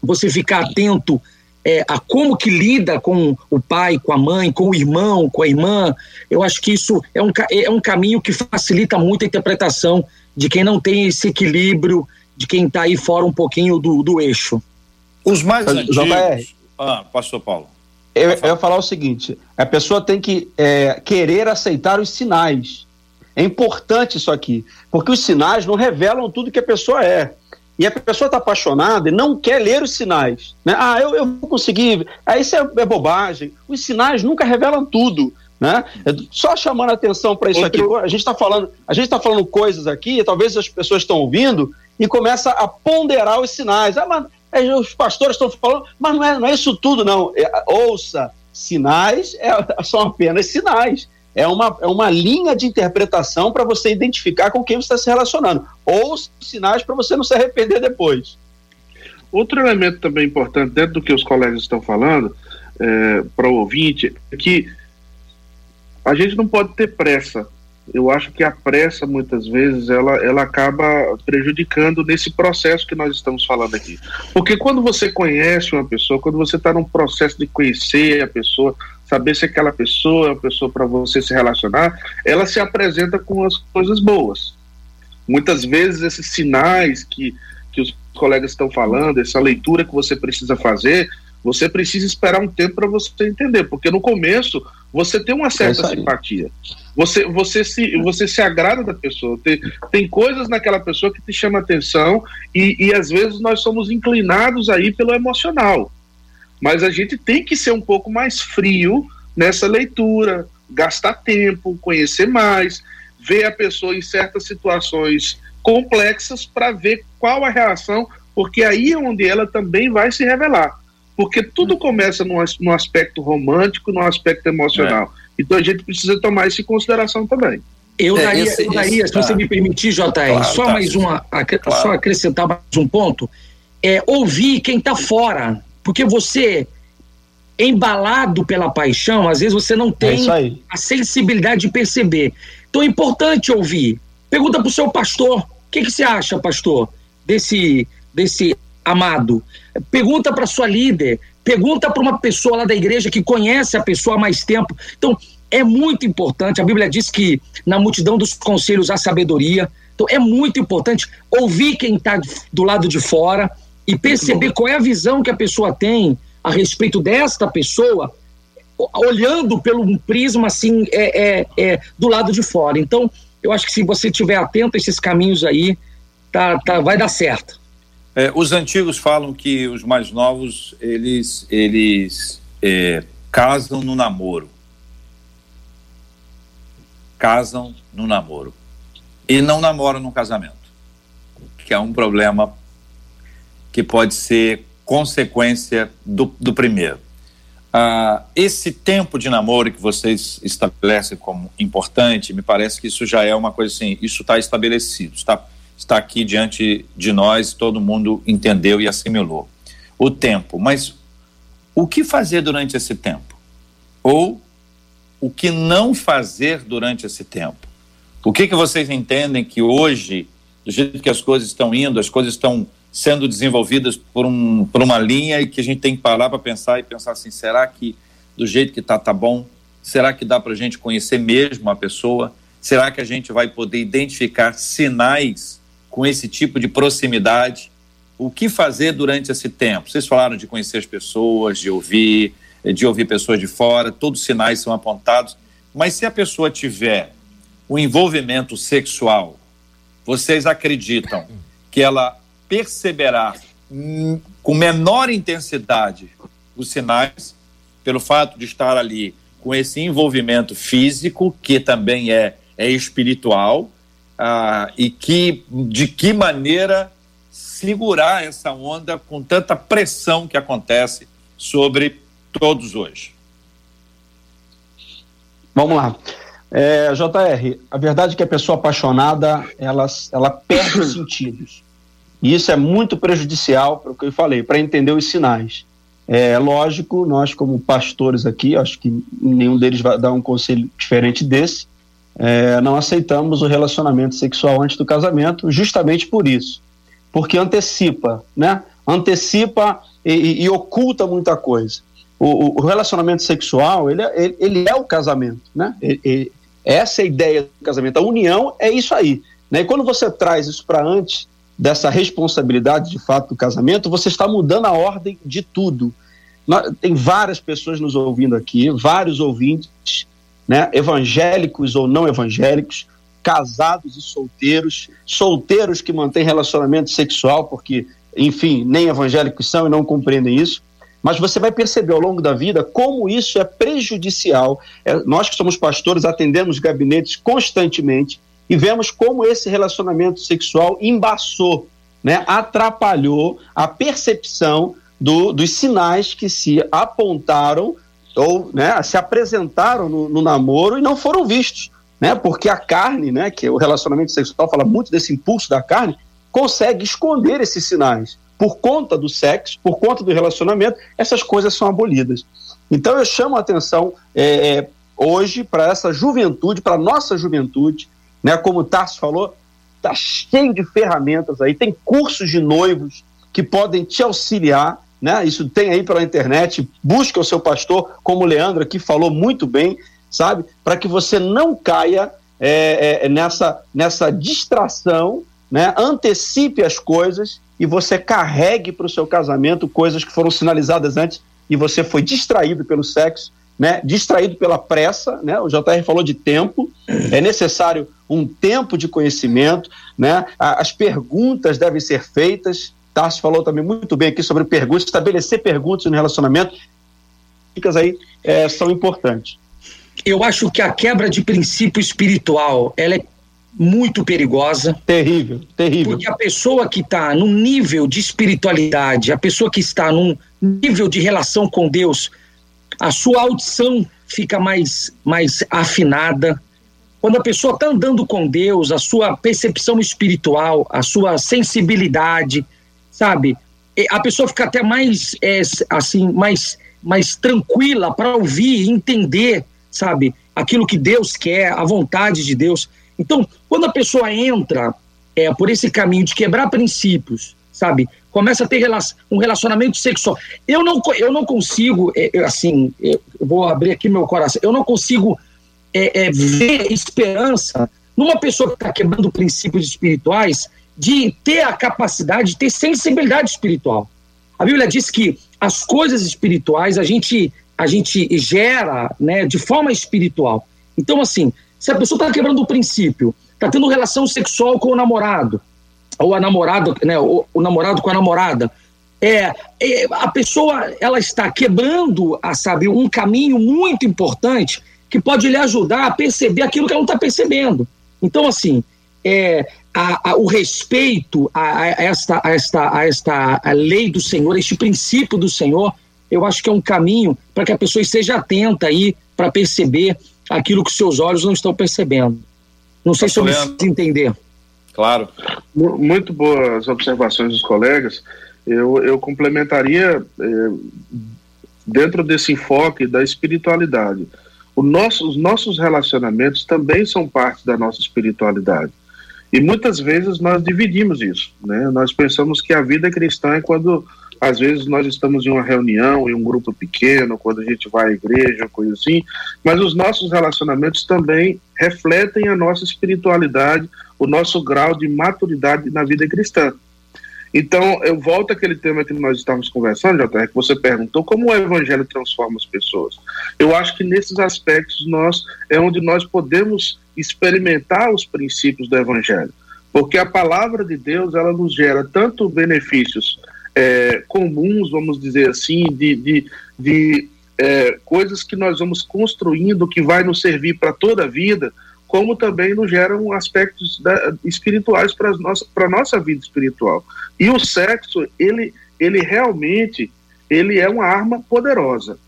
você ficar atento é, a como que lida com o pai, com a mãe, com o irmão, com a irmã. Eu acho que isso é um, é um caminho que facilita muito a interpretação de quem não tem esse equilíbrio, de quem está aí fora um pouquinho do, do eixo. Os mais antigos... JR, ah, pastor Paulo. Eu, eu ia falar o seguinte, a pessoa tem que é, querer aceitar os sinais. É importante isso aqui, porque os sinais não revelam tudo que a pessoa é. E a pessoa está apaixonada e não quer ler os sinais. Né? Ah, eu, eu vou conseguir. Ah, isso é, é bobagem. Os sinais nunca revelam tudo. Né? Só chamando a atenção para isso Outro... aqui. A gente está falando, a gente está falando coisas aqui, talvez as pessoas estão ouvindo e começa a ponderar os sinais. Ah, mas é, os pastores estão falando, mas não é, não é isso tudo, não. É, ouça, sinais é, são apenas sinais é uma, é uma linha de interpretação para você identificar com quem você está se relacionando. Ou sinais para você não se arrepender depois. Outro elemento também importante, dentro do que os colegas estão falando, é, para o ouvinte, é que a gente não pode ter pressa. Eu acho que a pressa, muitas vezes, ela, ela acaba prejudicando nesse processo que nós estamos falando aqui. Porque quando você conhece uma pessoa, quando você está num processo de conhecer a pessoa, saber se aquela pessoa é uma pessoa para você se relacionar, ela se apresenta com as coisas boas. Muitas vezes esses sinais que, que os colegas estão falando, essa leitura que você precisa fazer, você precisa esperar um tempo para você entender, porque no começo você tem uma certa é simpatia. Você, você, se, você se agrada da pessoa. Tem, tem coisas naquela pessoa que te chama atenção e, e às vezes nós somos inclinados aí pelo emocional mas a gente tem que ser um pouco mais frio nessa leitura, gastar tempo, conhecer mais, ver a pessoa em certas situações complexas para ver qual a reação, porque aí é onde ela também vai se revelar. Porque tudo começa no, no aspecto romântico, no aspecto emocional. É. Então a gente precisa tomar isso em consideração também. Eu é, daria, esse, eu daria esse, se tá. você me permitir, JR, claro, só tá, mais uma, claro. só acrescentar mais um ponto, é ouvir quem está fora porque você, embalado pela paixão, às vezes você não tem é a sensibilidade de perceber. Então é importante ouvir. Pergunta para o seu pastor: o que, que você acha, pastor? desse, desse amado. Pergunta para sua líder, pergunta para uma pessoa lá da igreja que conhece a pessoa há mais tempo. Então, é muito importante. A Bíblia diz que na multidão dos conselhos há sabedoria. Então, é muito importante ouvir quem está do lado de fora e perceber qual é a visão que a pessoa tem a respeito desta pessoa, olhando pelo prisma assim, é, é, é, do lado de fora. Então, eu acho que se você estiver atento a esses caminhos aí, tá, tá, vai dar certo. É, os antigos falam que os mais novos eles eles é, casam no namoro, casam no namoro. E não namoram no casamento, que é um problema que pode ser consequência do, do primeiro. Ah, esse tempo de namoro que vocês estabelecem como importante, me parece que isso já é uma coisa assim, isso está estabelecido, está está aqui diante de nós, todo mundo entendeu e assimilou. O tempo, mas o que fazer durante esse tempo? Ou o que não fazer durante esse tempo? O que, que vocês entendem que hoje, do jeito que as coisas estão indo, as coisas estão sendo desenvolvidas por, um, por uma linha e que a gente tem que parar para pensar e pensar assim: será que do jeito que está, tá bom? Será que dá para a gente conhecer mesmo a pessoa? Será que a gente vai poder identificar sinais com esse tipo de proximidade. O que fazer durante esse tempo? Vocês falaram de conhecer as pessoas, de ouvir, de ouvir pessoas de fora, todos os sinais são apontados. Mas se a pessoa tiver o um envolvimento sexual, vocês acreditam que ela perceberá com menor intensidade os sinais, pelo fato de estar ali com esse envolvimento físico, que também é, é espiritual, ah, e que, de que maneira segurar essa onda com tanta pressão que acontece sobre todos hoje. Vamos lá. É, JR, a verdade é que a pessoa apaixonada, ela, ela perde os sentidos. E isso é muito prejudicial, para o que eu falei, para entender os sinais. É lógico, nós como pastores aqui, acho que nenhum deles vai dar um conselho diferente desse, é, não aceitamos o relacionamento sexual antes do casamento, justamente por isso. Porque antecipa, né? Antecipa e, e, oculta muita coisa. O, o, relacionamento sexual, ele, é, ele, ele é o casamento, né? Ele, essa é a ideia do casamento. A união é isso aí. Né? E quando você traz isso para antes dessa responsabilidade de fato do casamento, você está mudando a ordem de tudo. Tem várias pessoas nos ouvindo aqui, vários ouvintes né, evangélicos ou não evangélicos, casados e solteiros, solteiros que mantêm relacionamento sexual, porque, enfim, nem evangélicos são e não compreendem isso. Mas você vai perceber ao longo da vida como isso é prejudicial. É, nós que somos pastores atendemos gabinetes constantemente e vemos como esse relacionamento sexual embaçou, né, atrapalhou a percepção do, dos sinais que se apontaram ou né, se apresentaram no, no, namoro e não foram vistos, né? Porque a carne, né, que o relacionamento sexual fala muito desse impulso da carne, consegue esconder esses sinais. Por conta do sexo, por conta do relacionamento, essas coisas são abolidas. Então eu chamo a atenção é, é hoje para essa juventude, para nossa juventude, né? Como o Tarso falou, tá cheio de ferramentas aí, tem cursos de noivos que podem te auxiliar né? Isso tem aí pela internet. Busque o seu pastor, como o Leandro aqui falou muito bem, sabe? Para que você não caia é, é, nessa, nessa distração, né? Antecipe as coisas e você carregue para o seu casamento coisas que foram sinalizadas antes e você foi distraído pelo sexo, né? Distraído pela pressa, né? O JR falou de tempo. É necessário um tempo de conhecimento, né? As perguntas devem ser feitas, Tarso falou também muito bem aqui sobre perguntas, estabelecer perguntas no relacionamento. Dicas aí é, são importantes. Eu acho que a quebra de princípio espiritual ela é muito perigosa. Terrível, terrível. Porque a pessoa que está num nível de espiritualidade, a pessoa que está num nível de relação com Deus, a sua audição fica mais, mais afinada. Quando a pessoa está andando com Deus, a sua percepção espiritual, a sua sensibilidade, sabe? A pessoa fica até mais, é, assim, mais, mais tranquila para ouvir e entender, sabe? Aquilo que Deus quer, a vontade de Deus. Então, quando a pessoa entra é, por esse caminho de quebrar princípios, sabe? Começa a ter um relacionamento sexual. Eu não, eu não consigo, é, assim, eu vou abrir aqui meu coração, eu não consigo é, é, ver esperança numa pessoa que está quebrando princípios espirituais de ter a capacidade de ter sensibilidade espiritual. A Bíblia diz que as coisas espirituais a gente a gente gera, né, de forma espiritual. Então assim, se a pessoa está quebrando o princípio, está tendo relação sexual com o namorado, ou a namorada, né, o, o namorado com a namorada, é, é, a pessoa ela está quebrando, a sabe, um caminho muito importante que pode lhe ajudar a perceber aquilo que ela não está percebendo. Então, assim, é, a, a, o respeito a, a, esta, a, esta, a esta a lei do Senhor, este princípio do Senhor, eu acho que é um caminho para que a pessoa esteja atenta aí para perceber aquilo que seus olhos não estão percebendo. Não sei se eu me entender. Claro. Muito boas observações dos colegas. Eu, eu complementaria eh, dentro desse enfoque da espiritualidade. Nosso, os nossos relacionamentos também são parte da nossa espiritualidade. E muitas vezes nós dividimos isso. Né? Nós pensamos que a vida cristã é quando às vezes nós estamos em uma reunião, em um grupo pequeno, quando a gente vai à igreja, coisa assim, mas os nossos relacionamentos também refletem a nossa espiritualidade, o nosso grau de maturidade na vida cristã. Então, eu volto àquele tema que nós estávamos conversando, Jota, que você perguntou como o evangelho transforma as pessoas. Eu acho que nesses aspectos nós é onde nós podemos experimentar os princípios do evangelho, porque a palavra de Deus ela nos gera tanto benefícios é, comuns, vamos dizer assim, de, de, de é, coisas que nós vamos construindo que vai nos servir para toda a vida, como também nos geram aspectos da, espirituais para nossa, a nossa vida espiritual. E o sexo, ele, ele realmente ele é uma arma poderosa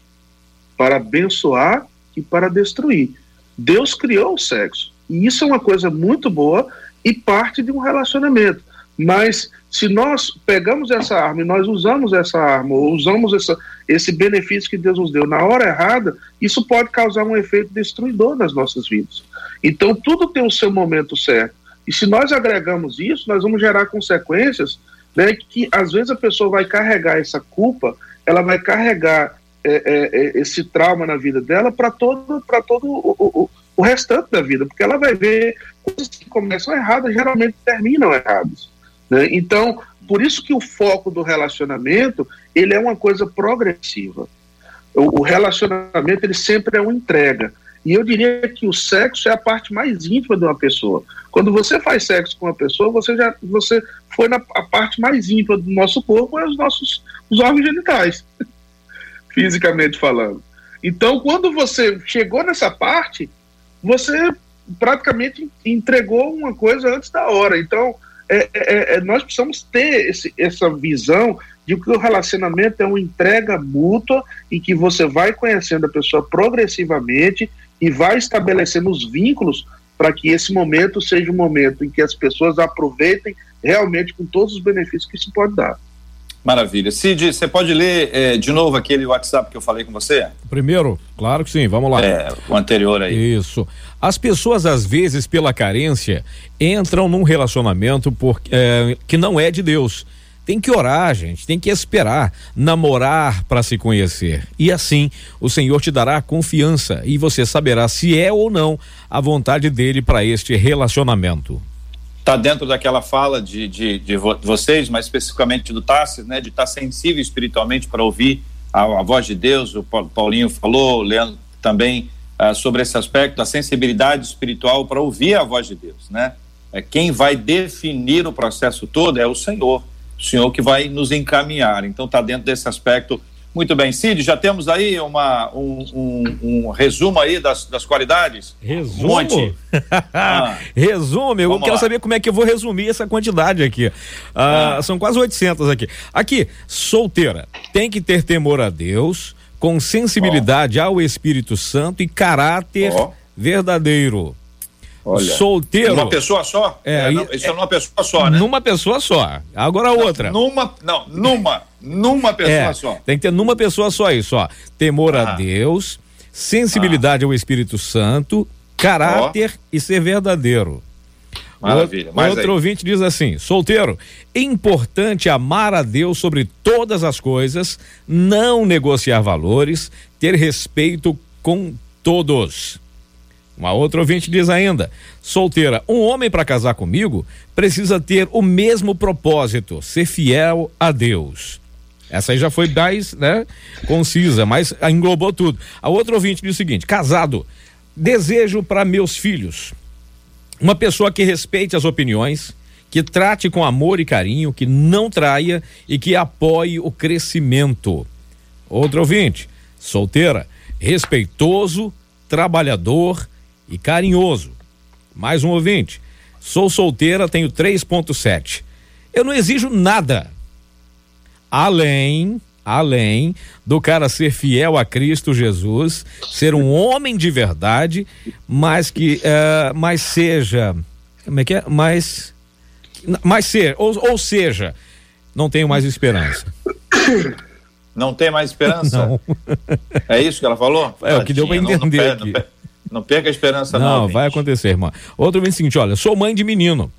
para abençoar e para destruir. Deus criou o sexo. E isso é uma coisa muito boa e parte de um relacionamento. Mas se nós pegamos essa arma e nós usamos essa arma, ou usamos essa, esse benefício que Deus nos deu na hora errada, isso pode causar um efeito destruidor nas nossas vidas. Então, tudo tem o seu momento certo. E se nós agregamos isso, nós vamos gerar consequências né, que às vezes a pessoa vai carregar essa culpa, ela vai carregar é, é, é esse trauma na vida dela para todo, pra todo o, o, o restante da vida, porque ela vai ver coisas que começam erradas, geralmente terminam erradas. Né? Então, por isso que o foco do relacionamento ele é uma coisa progressiva. O, o relacionamento ele sempre é uma entrega. E eu diria que o sexo é a parte mais íntima de uma pessoa. Quando você faz sexo com uma pessoa, você já você foi na a parte mais íntima do nosso corpo, é os nossos os órgãos genitais, fisicamente falando. Então, quando você chegou nessa parte, você praticamente entregou uma coisa antes da hora. Então, é, é, é, nós precisamos ter esse, essa visão de que o relacionamento é uma entrega mútua e que você vai conhecendo a pessoa progressivamente e vai estabelecendo os vínculos para que esse momento seja um momento em que as pessoas aproveitem realmente com todos os benefícios que isso pode dar. Maravilha. Cid, você pode ler é, de novo aquele WhatsApp que eu falei com você? Primeiro, claro que sim, vamos lá. É, o anterior aí. Isso. As pessoas, às vezes, pela carência, entram num relacionamento por, é, que não é de Deus. Tem que orar, gente, tem que esperar, namorar para se conhecer. E assim, o Senhor te dará confiança e você saberá se é ou não a vontade dele para este relacionamento está dentro daquela fala de, de, de, vocês, mas especificamente do Tarsis, né, de estar tá sensível espiritualmente para ouvir a, a, voz de Deus. O Paulinho falou, o Leandro também, uh, sobre esse aspecto, a sensibilidade espiritual para ouvir a voz de Deus, né? É, quem vai definir o processo todo é o Senhor, o Senhor que vai nos encaminhar. Então está dentro desse aspecto muito bem, Cid, já temos aí uma, um, um, um resumo aí das, das qualidades? Resumo? Um ah. Resumo, eu Vamos quero lá. saber como é que eu vou resumir essa quantidade aqui. Ah, ah. São quase 800 aqui. Aqui, solteira, tem que ter temor a Deus, com sensibilidade oh. ao Espírito Santo e caráter oh. verdadeiro. Olha, solteiro. Uma pessoa só? É, é, isso é, é numa pessoa só, né? Numa pessoa só. Agora outra. Numa, não, numa, numa pessoa é, só. Tem que ter numa pessoa só isso, ó. Temor ah. a Deus, sensibilidade ah. ao Espírito Santo, caráter oh. e ser verdadeiro. Maravilha. Mais outro aí. ouvinte diz assim: solteiro, é importante amar a Deus sobre todas as coisas, não negociar valores, ter respeito com todos. Uma outra ouvinte diz ainda: solteira, um homem para casar comigo precisa ter o mesmo propósito, ser fiel a Deus. Essa aí já foi mais, né, concisa, mas englobou tudo. A outra ouvinte diz o seguinte: casado, desejo para meus filhos uma pessoa que respeite as opiniões, que trate com amor e carinho, que não traia e que apoie o crescimento. Outro ouvinte, solteira, respeitoso, trabalhador e carinhoso. Mais um ouvinte, sou solteira, tenho 3.7. Eu não exijo nada. Além além do cara ser fiel a Cristo Jesus, ser um homem de verdade, mas que uh, mas seja como é que é? Mas mas ser ou, ou seja, não tenho mais esperança. Não tem mais esperança? Não. É isso que ela falou? É o que deu para entender. Não, não, não, perca a esperança, não. Não, vai acontecer, irmã. Outro vem o seguinte: olha, sou mãe de menino.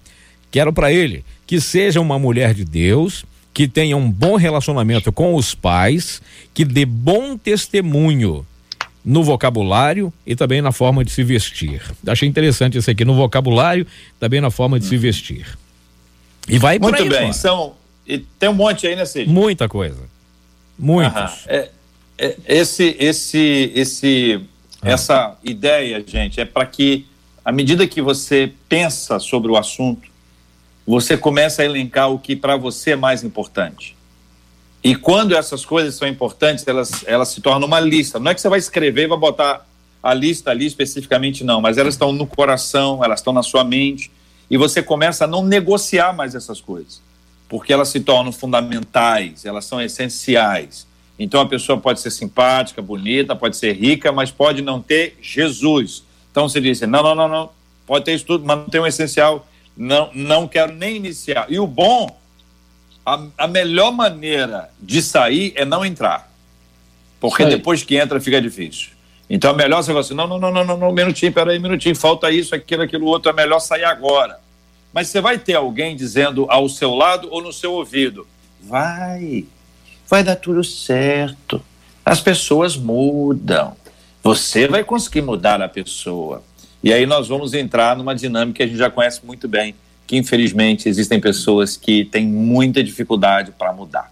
Quero para ele que seja uma mulher de Deus, que tenha um bom relacionamento com os pais, que dê bom testemunho no vocabulário e também na forma de se vestir. Achei interessante isso aqui, no vocabulário, também na forma de hum. se vestir. E vai Muito aí, bem, são e tem um monte aí, né, Cid? Muita coisa. Muitos. É, é, esse, esse, esse, ah. essa ideia, gente, é para que, à medida que você pensa sobre o assunto, você começa a elencar o que para você é mais importante. E quando essas coisas são importantes, elas, elas se tornam uma lista. Não é que você vai escrever e vai botar a lista ali especificamente, não, mas elas estão no coração, elas estão na sua mente, e você começa a não negociar mais essas coisas, porque elas se tornam fundamentais, elas são essenciais. Então a pessoa pode ser simpática, bonita, pode ser rica, mas pode não ter Jesus. Então você diz: não, não, não, não, pode ter isso tudo, mas não tem um essencial não, não quero nem iniciar. E o bom, a, a melhor maneira de sair é não entrar. Porque Sei. depois que entra fica difícil. Então é melhor você falar assim: não, não, não, não, não, não, minutinho, peraí, minutinho, falta isso, aquilo, aquilo outro, é melhor sair agora. Mas você vai ter alguém dizendo ao seu lado ou no seu ouvido: vai, vai dar tudo certo. As pessoas mudam. Você vai conseguir mudar a pessoa. E aí nós vamos entrar numa dinâmica que a gente já conhece muito bem, que infelizmente existem pessoas que têm muita dificuldade para mudar.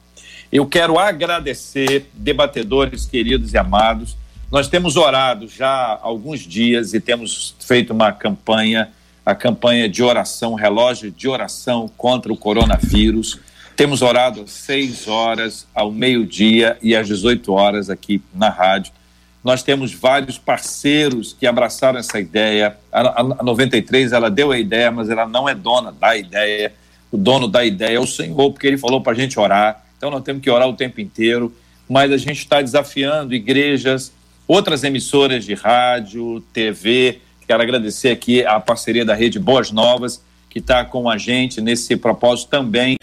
Eu quero agradecer, debatedores queridos e amados. Nós temos orado já há alguns dias e temos feito uma campanha, a campanha de oração, relógio de oração contra o coronavírus. Temos orado às 6 horas, ao meio-dia e às 18 horas aqui na rádio nós temos vários parceiros que abraçaram essa ideia. A, a 93 ela deu a ideia, mas ela não é dona da ideia. O dono da ideia é o Senhor, porque ele falou para a gente orar. Então nós temos que orar o tempo inteiro. Mas a gente está desafiando igrejas, outras emissoras de rádio, TV. Quero agradecer aqui a parceria da Rede Boas Novas, que está com a gente nesse propósito também,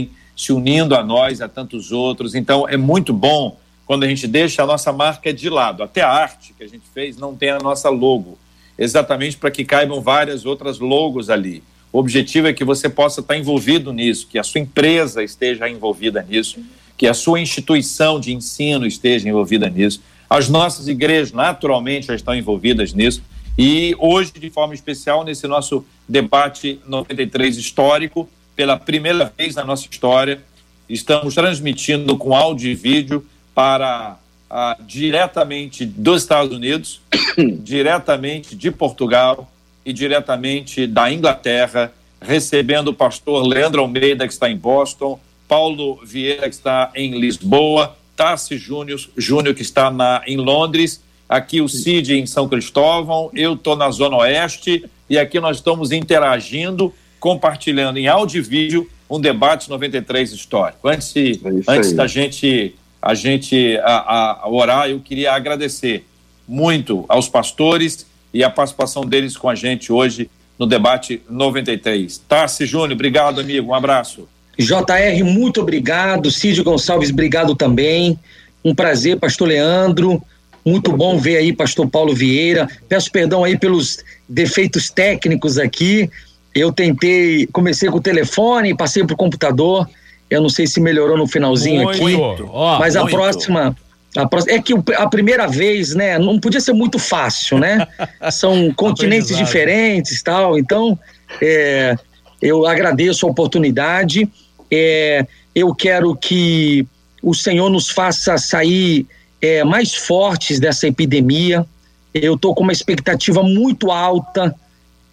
se unindo a nós, a tantos outros. Então é muito bom quando a gente deixa a nossa marca de lado. Até a arte que a gente fez não tem a nossa logo, exatamente para que caibam várias outras logos ali. O objetivo é que você possa estar envolvido nisso, que a sua empresa esteja envolvida nisso, que a sua instituição de ensino esteja envolvida nisso. As nossas igrejas, naturalmente, já estão envolvidas nisso. E hoje, de forma especial, nesse nosso debate 93 histórico, pela primeira vez na nossa história, estamos transmitindo com áudio e vídeo para ah, diretamente dos Estados Unidos, diretamente de Portugal e diretamente da Inglaterra, recebendo o pastor Leandro Almeida, que está em Boston, Paulo Vieira, que está em Lisboa, Tassi Júnior, Júnior que está na, em Londres, aqui o Cid em São Cristóvão, eu estou na Zona Oeste e aqui nós estamos interagindo, compartilhando em áudio e vídeo um debate 93 histórico. Antes, é antes da gente a gente a, a orar, eu queria agradecer muito aos pastores e a participação deles com a gente hoje no debate 93. Tarci Júnior, obrigado, amigo. Um abraço. JR, muito obrigado. Cid Gonçalves, obrigado também. Um prazer, pastor Leandro. Muito bom ver aí pastor Paulo Vieira. Peço perdão aí pelos defeitos técnicos aqui, eu tentei, comecei com o telefone, passei pro computador. Eu não sei se melhorou no finalzinho muito, aqui. Oh, mas a próxima. A próxima, é que a primeira vez, né, não podia ser muito fácil, né? São continentes diferentes tal. Então, é, eu agradeço a oportunidade. É, eu quero que o Senhor nos faça sair é, mais fortes dessa epidemia. Eu estou com uma expectativa muito alta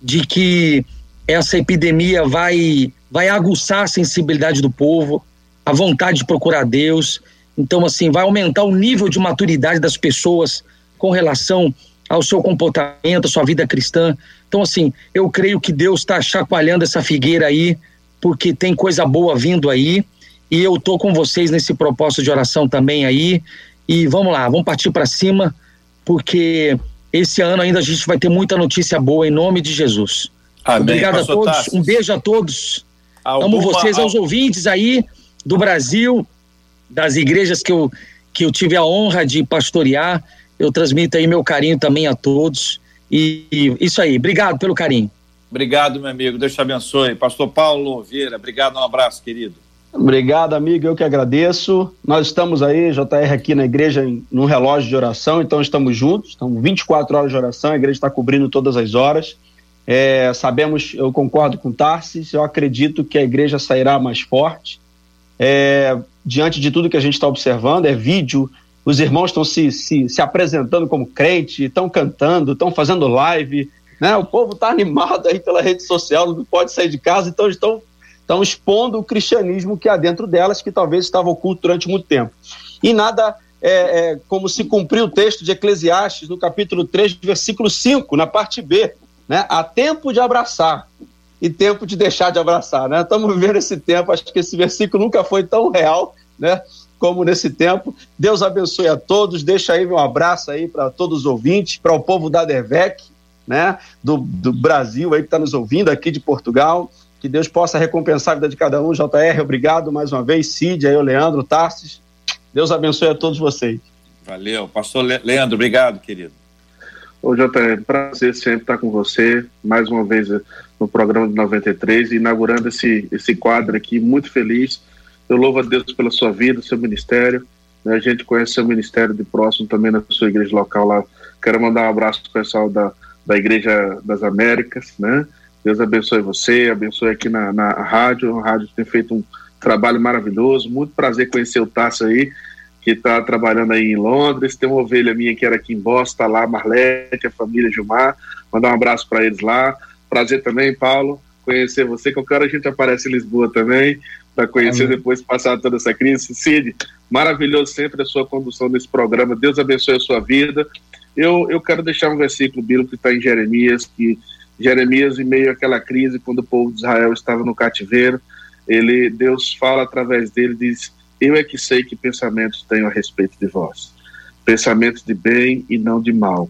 de que essa epidemia vai, vai aguçar a sensibilidade do povo, a vontade de procurar Deus. Então, assim, vai aumentar o nível de maturidade das pessoas com relação ao seu comportamento, à sua vida cristã. Então, assim, eu creio que Deus está chacoalhando essa figueira aí, porque tem coisa boa vindo aí. E eu tô com vocês nesse propósito de oração também aí. E vamos lá, vamos partir para cima, porque esse ano ainda a gente vai ter muita notícia boa em nome de Jesus. Amém. Obrigado Pastor a todos, Tassi. um beijo a todos. Alguma, Amo vocês, aos ouvintes aí do Brasil, das igrejas que eu, que eu tive a honra de pastorear. Eu transmito aí meu carinho também a todos. E, e isso aí, obrigado pelo carinho. Obrigado, meu amigo. Deus te abençoe. Pastor Paulo Vieira, obrigado, um abraço, querido. Obrigado, amigo. Eu que agradeço. Nós estamos aí, JR, aqui na igreja, em, num relógio de oração, então estamos juntos. Estão 24 horas de oração, a igreja está cobrindo todas as horas. É, sabemos, eu concordo com Tarsis, eu acredito que a igreja sairá mais forte. É, diante de tudo que a gente está observando, é vídeo, os irmãos estão se, se, se apresentando como crente, estão cantando, estão fazendo live, né? O povo está animado aí pela rede social, não pode sair de casa, então estão estão expondo o cristianismo que há dentro delas, que talvez estava oculto durante muito tempo. E nada é, é, como se cumpriu o texto de Eclesiastes, no capítulo 3, versículo 5, na parte B. Né? Há tempo de abraçar e tempo de deixar de abraçar. Né? Estamos vivendo esse tempo, acho que esse versículo nunca foi tão real né? como nesse tempo. Deus abençoe a todos, deixa aí meu abraço aí para todos os ouvintes, para o povo da Dervec, né? do, do Brasil aí que está nos ouvindo, aqui de Portugal, que Deus possa recompensar a vida de cada um. JR, obrigado mais uma vez. Cid, aí o Leandro, Tarsis. Deus abençoe a todos vocês. Valeu. Pastor Leandro, obrigado, querido. Ô, JR, prazer sempre estar com você, mais uma vez no programa de 93, inaugurando esse, esse quadro aqui, muito feliz. Eu louvo a Deus pela sua vida, seu ministério. Né? A gente conhece seu ministério de próximo também na sua igreja local lá. Quero mandar um abraço para o pessoal da, da Igreja das Américas, né? Deus abençoe você, abençoe aqui na, na rádio. A rádio tem feito um trabalho maravilhoso. Muito prazer conhecer o Tasso aí, que está trabalhando aí em Londres. Tem uma ovelha minha que era aqui em Boston, tá lá, Marlete, a família Gilmar. Mandar um abraço para eles lá. Prazer também, Paulo, conhecer você. Qualquer hora a gente aparece em Lisboa também, para conhecer Amém. depois de passar toda essa crise. Cid, maravilhoso sempre a sua condução nesse programa. Deus abençoe a sua vida. Eu, eu quero deixar um versículo bíblico que está em Jeremias, que Jeremias, em meio àquela crise, quando o povo de Israel estava no cativeiro, ele, Deus fala através dele, diz: Eu é que sei que pensamentos tenho a respeito de vós, pensamentos de bem e não de mal.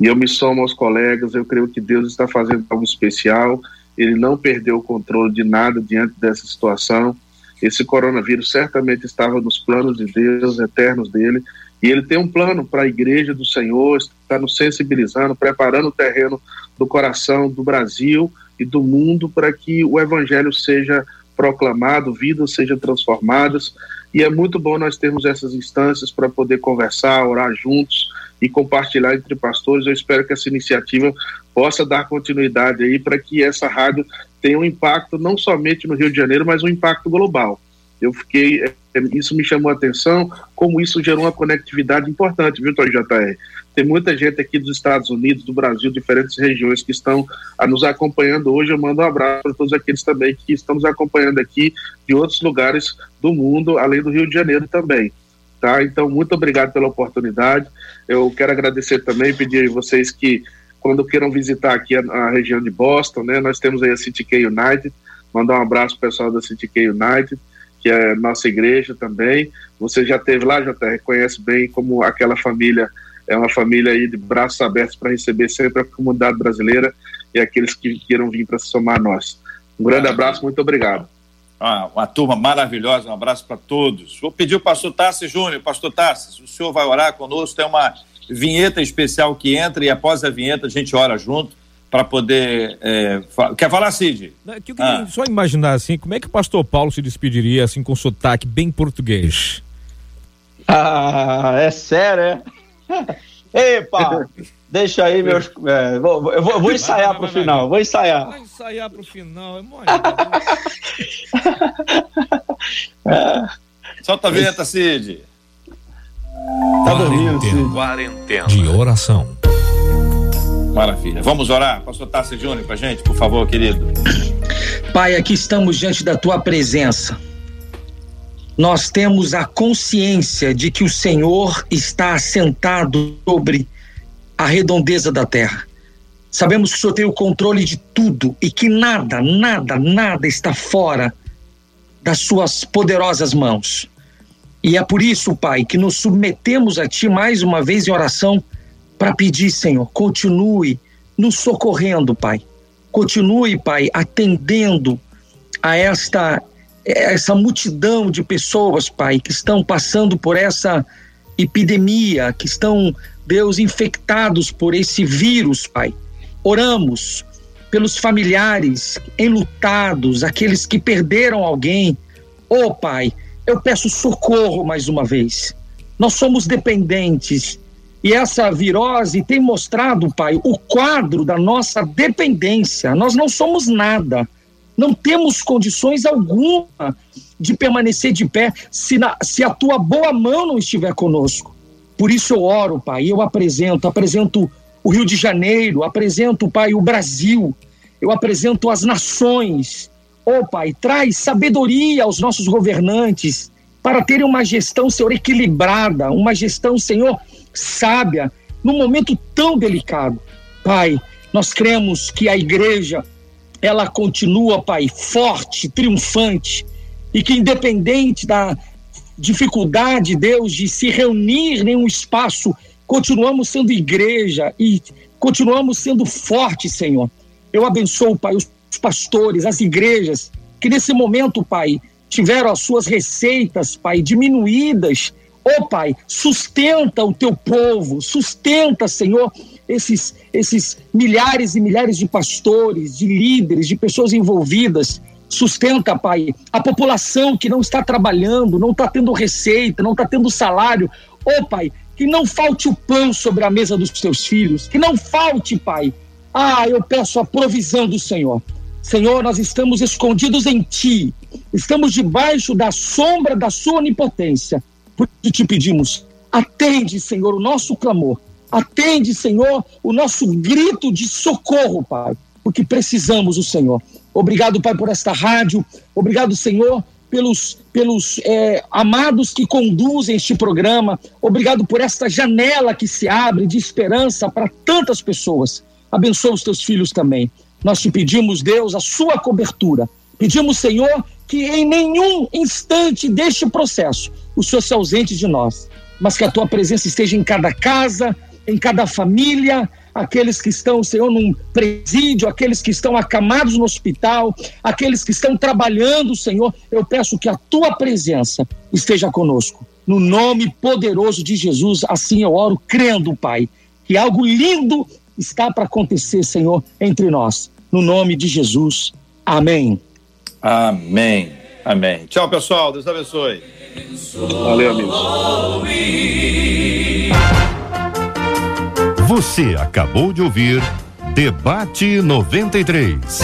E eu me somo aos colegas, eu creio que Deus está fazendo algo especial, ele não perdeu o controle de nada diante dessa situação. Esse coronavírus certamente estava nos planos de Deus, eternos dele, e ele tem um plano para a igreja do Senhor, está nos sensibilizando, preparando o terreno do coração do Brasil e do mundo para que o evangelho seja proclamado, vidas sejam transformadas. E é muito bom nós termos essas instâncias para poder conversar, orar juntos e compartilhar entre pastores. Eu espero que essa iniciativa possa dar continuidade aí para que essa rádio tenha um impacto não somente no Rio de Janeiro, mas um impacto global. Eu fiquei, é, isso me chamou a atenção, como isso gerou uma conectividade importante, viu, Tony JR? Tem muita gente aqui dos Estados Unidos, do Brasil, diferentes regiões que estão a nos acompanhando hoje. Eu mando um abraço para todos aqueles também que estão nos acompanhando aqui de outros lugares do mundo, além do Rio de Janeiro também. Tá? Então, muito obrigado pela oportunidade. Eu quero agradecer também, pedir a vocês que, quando queiram visitar aqui a, a região de Boston, né, nós temos aí a City K United, mandar um abraço para o pessoal da City K United, que é nossa igreja também. Você já teve lá, já reconhece bem como aquela família é uma família aí de braços abertos para receber sempre a comunidade brasileira e aqueles que queiram vir para se somar a nós. Um grande abraço, muito obrigado. Ah, uma turma maravilhosa, um abraço para todos. Vou pedir o pastor Tassi Júnior, pastor Tassi, o senhor vai orar conosco, tem uma vinheta especial que entra e após a vinheta a gente ora junto. Para poder. É, Quer falar, Cid? Não, que eu queria ah. só imaginar assim, como é que o pastor Paulo se despediria assim com sotaque bem português? Ah, é sério, é? Epa! Deixa aí meus. É, vou, eu vou, vou ensaiar vai, vai, pro final, vou ensaiar. Vai ensaiar pro final, é mole. é. Solta a vinheta, Cid. Tá dormindo, Cid. Quarentena de oração. Maravilha. Vamos orar? Pastor Tassi Júnior pra gente, por favor, querido. Pai, aqui estamos diante da tua presença. Nós temos a consciência de que o Senhor está assentado sobre a redondeza da terra. Sabemos que o Senhor tem o controle de tudo e que nada, nada, nada está fora das suas poderosas mãos. E é por isso, Pai, que nos submetemos a Ti mais uma vez em oração para pedir, Senhor, continue nos socorrendo, Pai. Continue, Pai, atendendo a esta essa multidão de pessoas, Pai, que estão passando por essa epidemia, que estão, Deus, infectados por esse vírus, Pai. Oramos pelos familiares enlutados, aqueles que perderam alguém. Oh, Pai, eu peço socorro mais uma vez. Nós somos dependentes e essa virose tem mostrado, Pai, o quadro da nossa dependência. Nós não somos nada. Não temos condições alguma de permanecer de pé se, na, se a tua boa mão não estiver conosco. Por isso eu oro, Pai, eu apresento, apresento o Rio de Janeiro, apresento, Pai, o Brasil, eu apresento as nações. Ô oh, Pai, traz sabedoria aos nossos governantes para terem uma gestão, Senhor, equilibrada, uma gestão, Senhor, sábia, num momento tão delicado. Pai, nós cremos que a igreja ela continua, Pai, forte, triunfante, e que independente da dificuldade, Deus, de se reunir em um espaço, continuamos sendo igreja e continuamos sendo fortes, Senhor. Eu abençoo, Pai, os pastores, as igrejas, que nesse momento, Pai, tiveram as suas receitas, Pai, diminuídas Ô oh, Pai, sustenta o teu povo, sustenta, Senhor, esses, esses milhares e milhares de pastores, de líderes, de pessoas envolvidas. Sustenta, Pai, a população que não está trabalhando, não está tendo receita, não está tendo salário. Ô oh, Pai, que não falte o pão sobre a mesa dos teus filhos, que não falte, Pai. Ah, eu peço a provisão do Senhor. Senhor, nós estamos escondidos em Ti, estamos debaixo da sombra da Sua onipotência. Por isso te pedimos, atende, Senhor, o nosso clamor. Atende, Senhor, o nosso grito de socorro, Pai, porque precisamos do Senhor. Obrigado, Pai, por esta rádio. Obrigado, Senhor, pelos, pelos é, amados que conduzem este programa. Obrigado por esta janela que se abre de esperança para tantas pessoas. Abençoa os teus filhos também. Nós te pedimos, Deus, a sua cobertura. Pedimos, Senhor, que em nenhum instante deste processo o Senhor se ausente de nós, mas que a tua presença esteja em cada casa, em cada família, aqueles que estão, Senhor, num presídio, aqueles que estão acamados no hospital, aqueles que estão trabalhando, Senhor, eu peço que a tua presença esteja conosco. No nome poderoso de Jesus, assim eu oro, crendo, Pai, que algo lindo está para acontecer, Senhor, entre nós. No nome de Jesus. Amém. Amém. Amém. Tchau, pessoal. Deus abençoe. Valeu, amigos. Você acabou de ouvir Debate 93.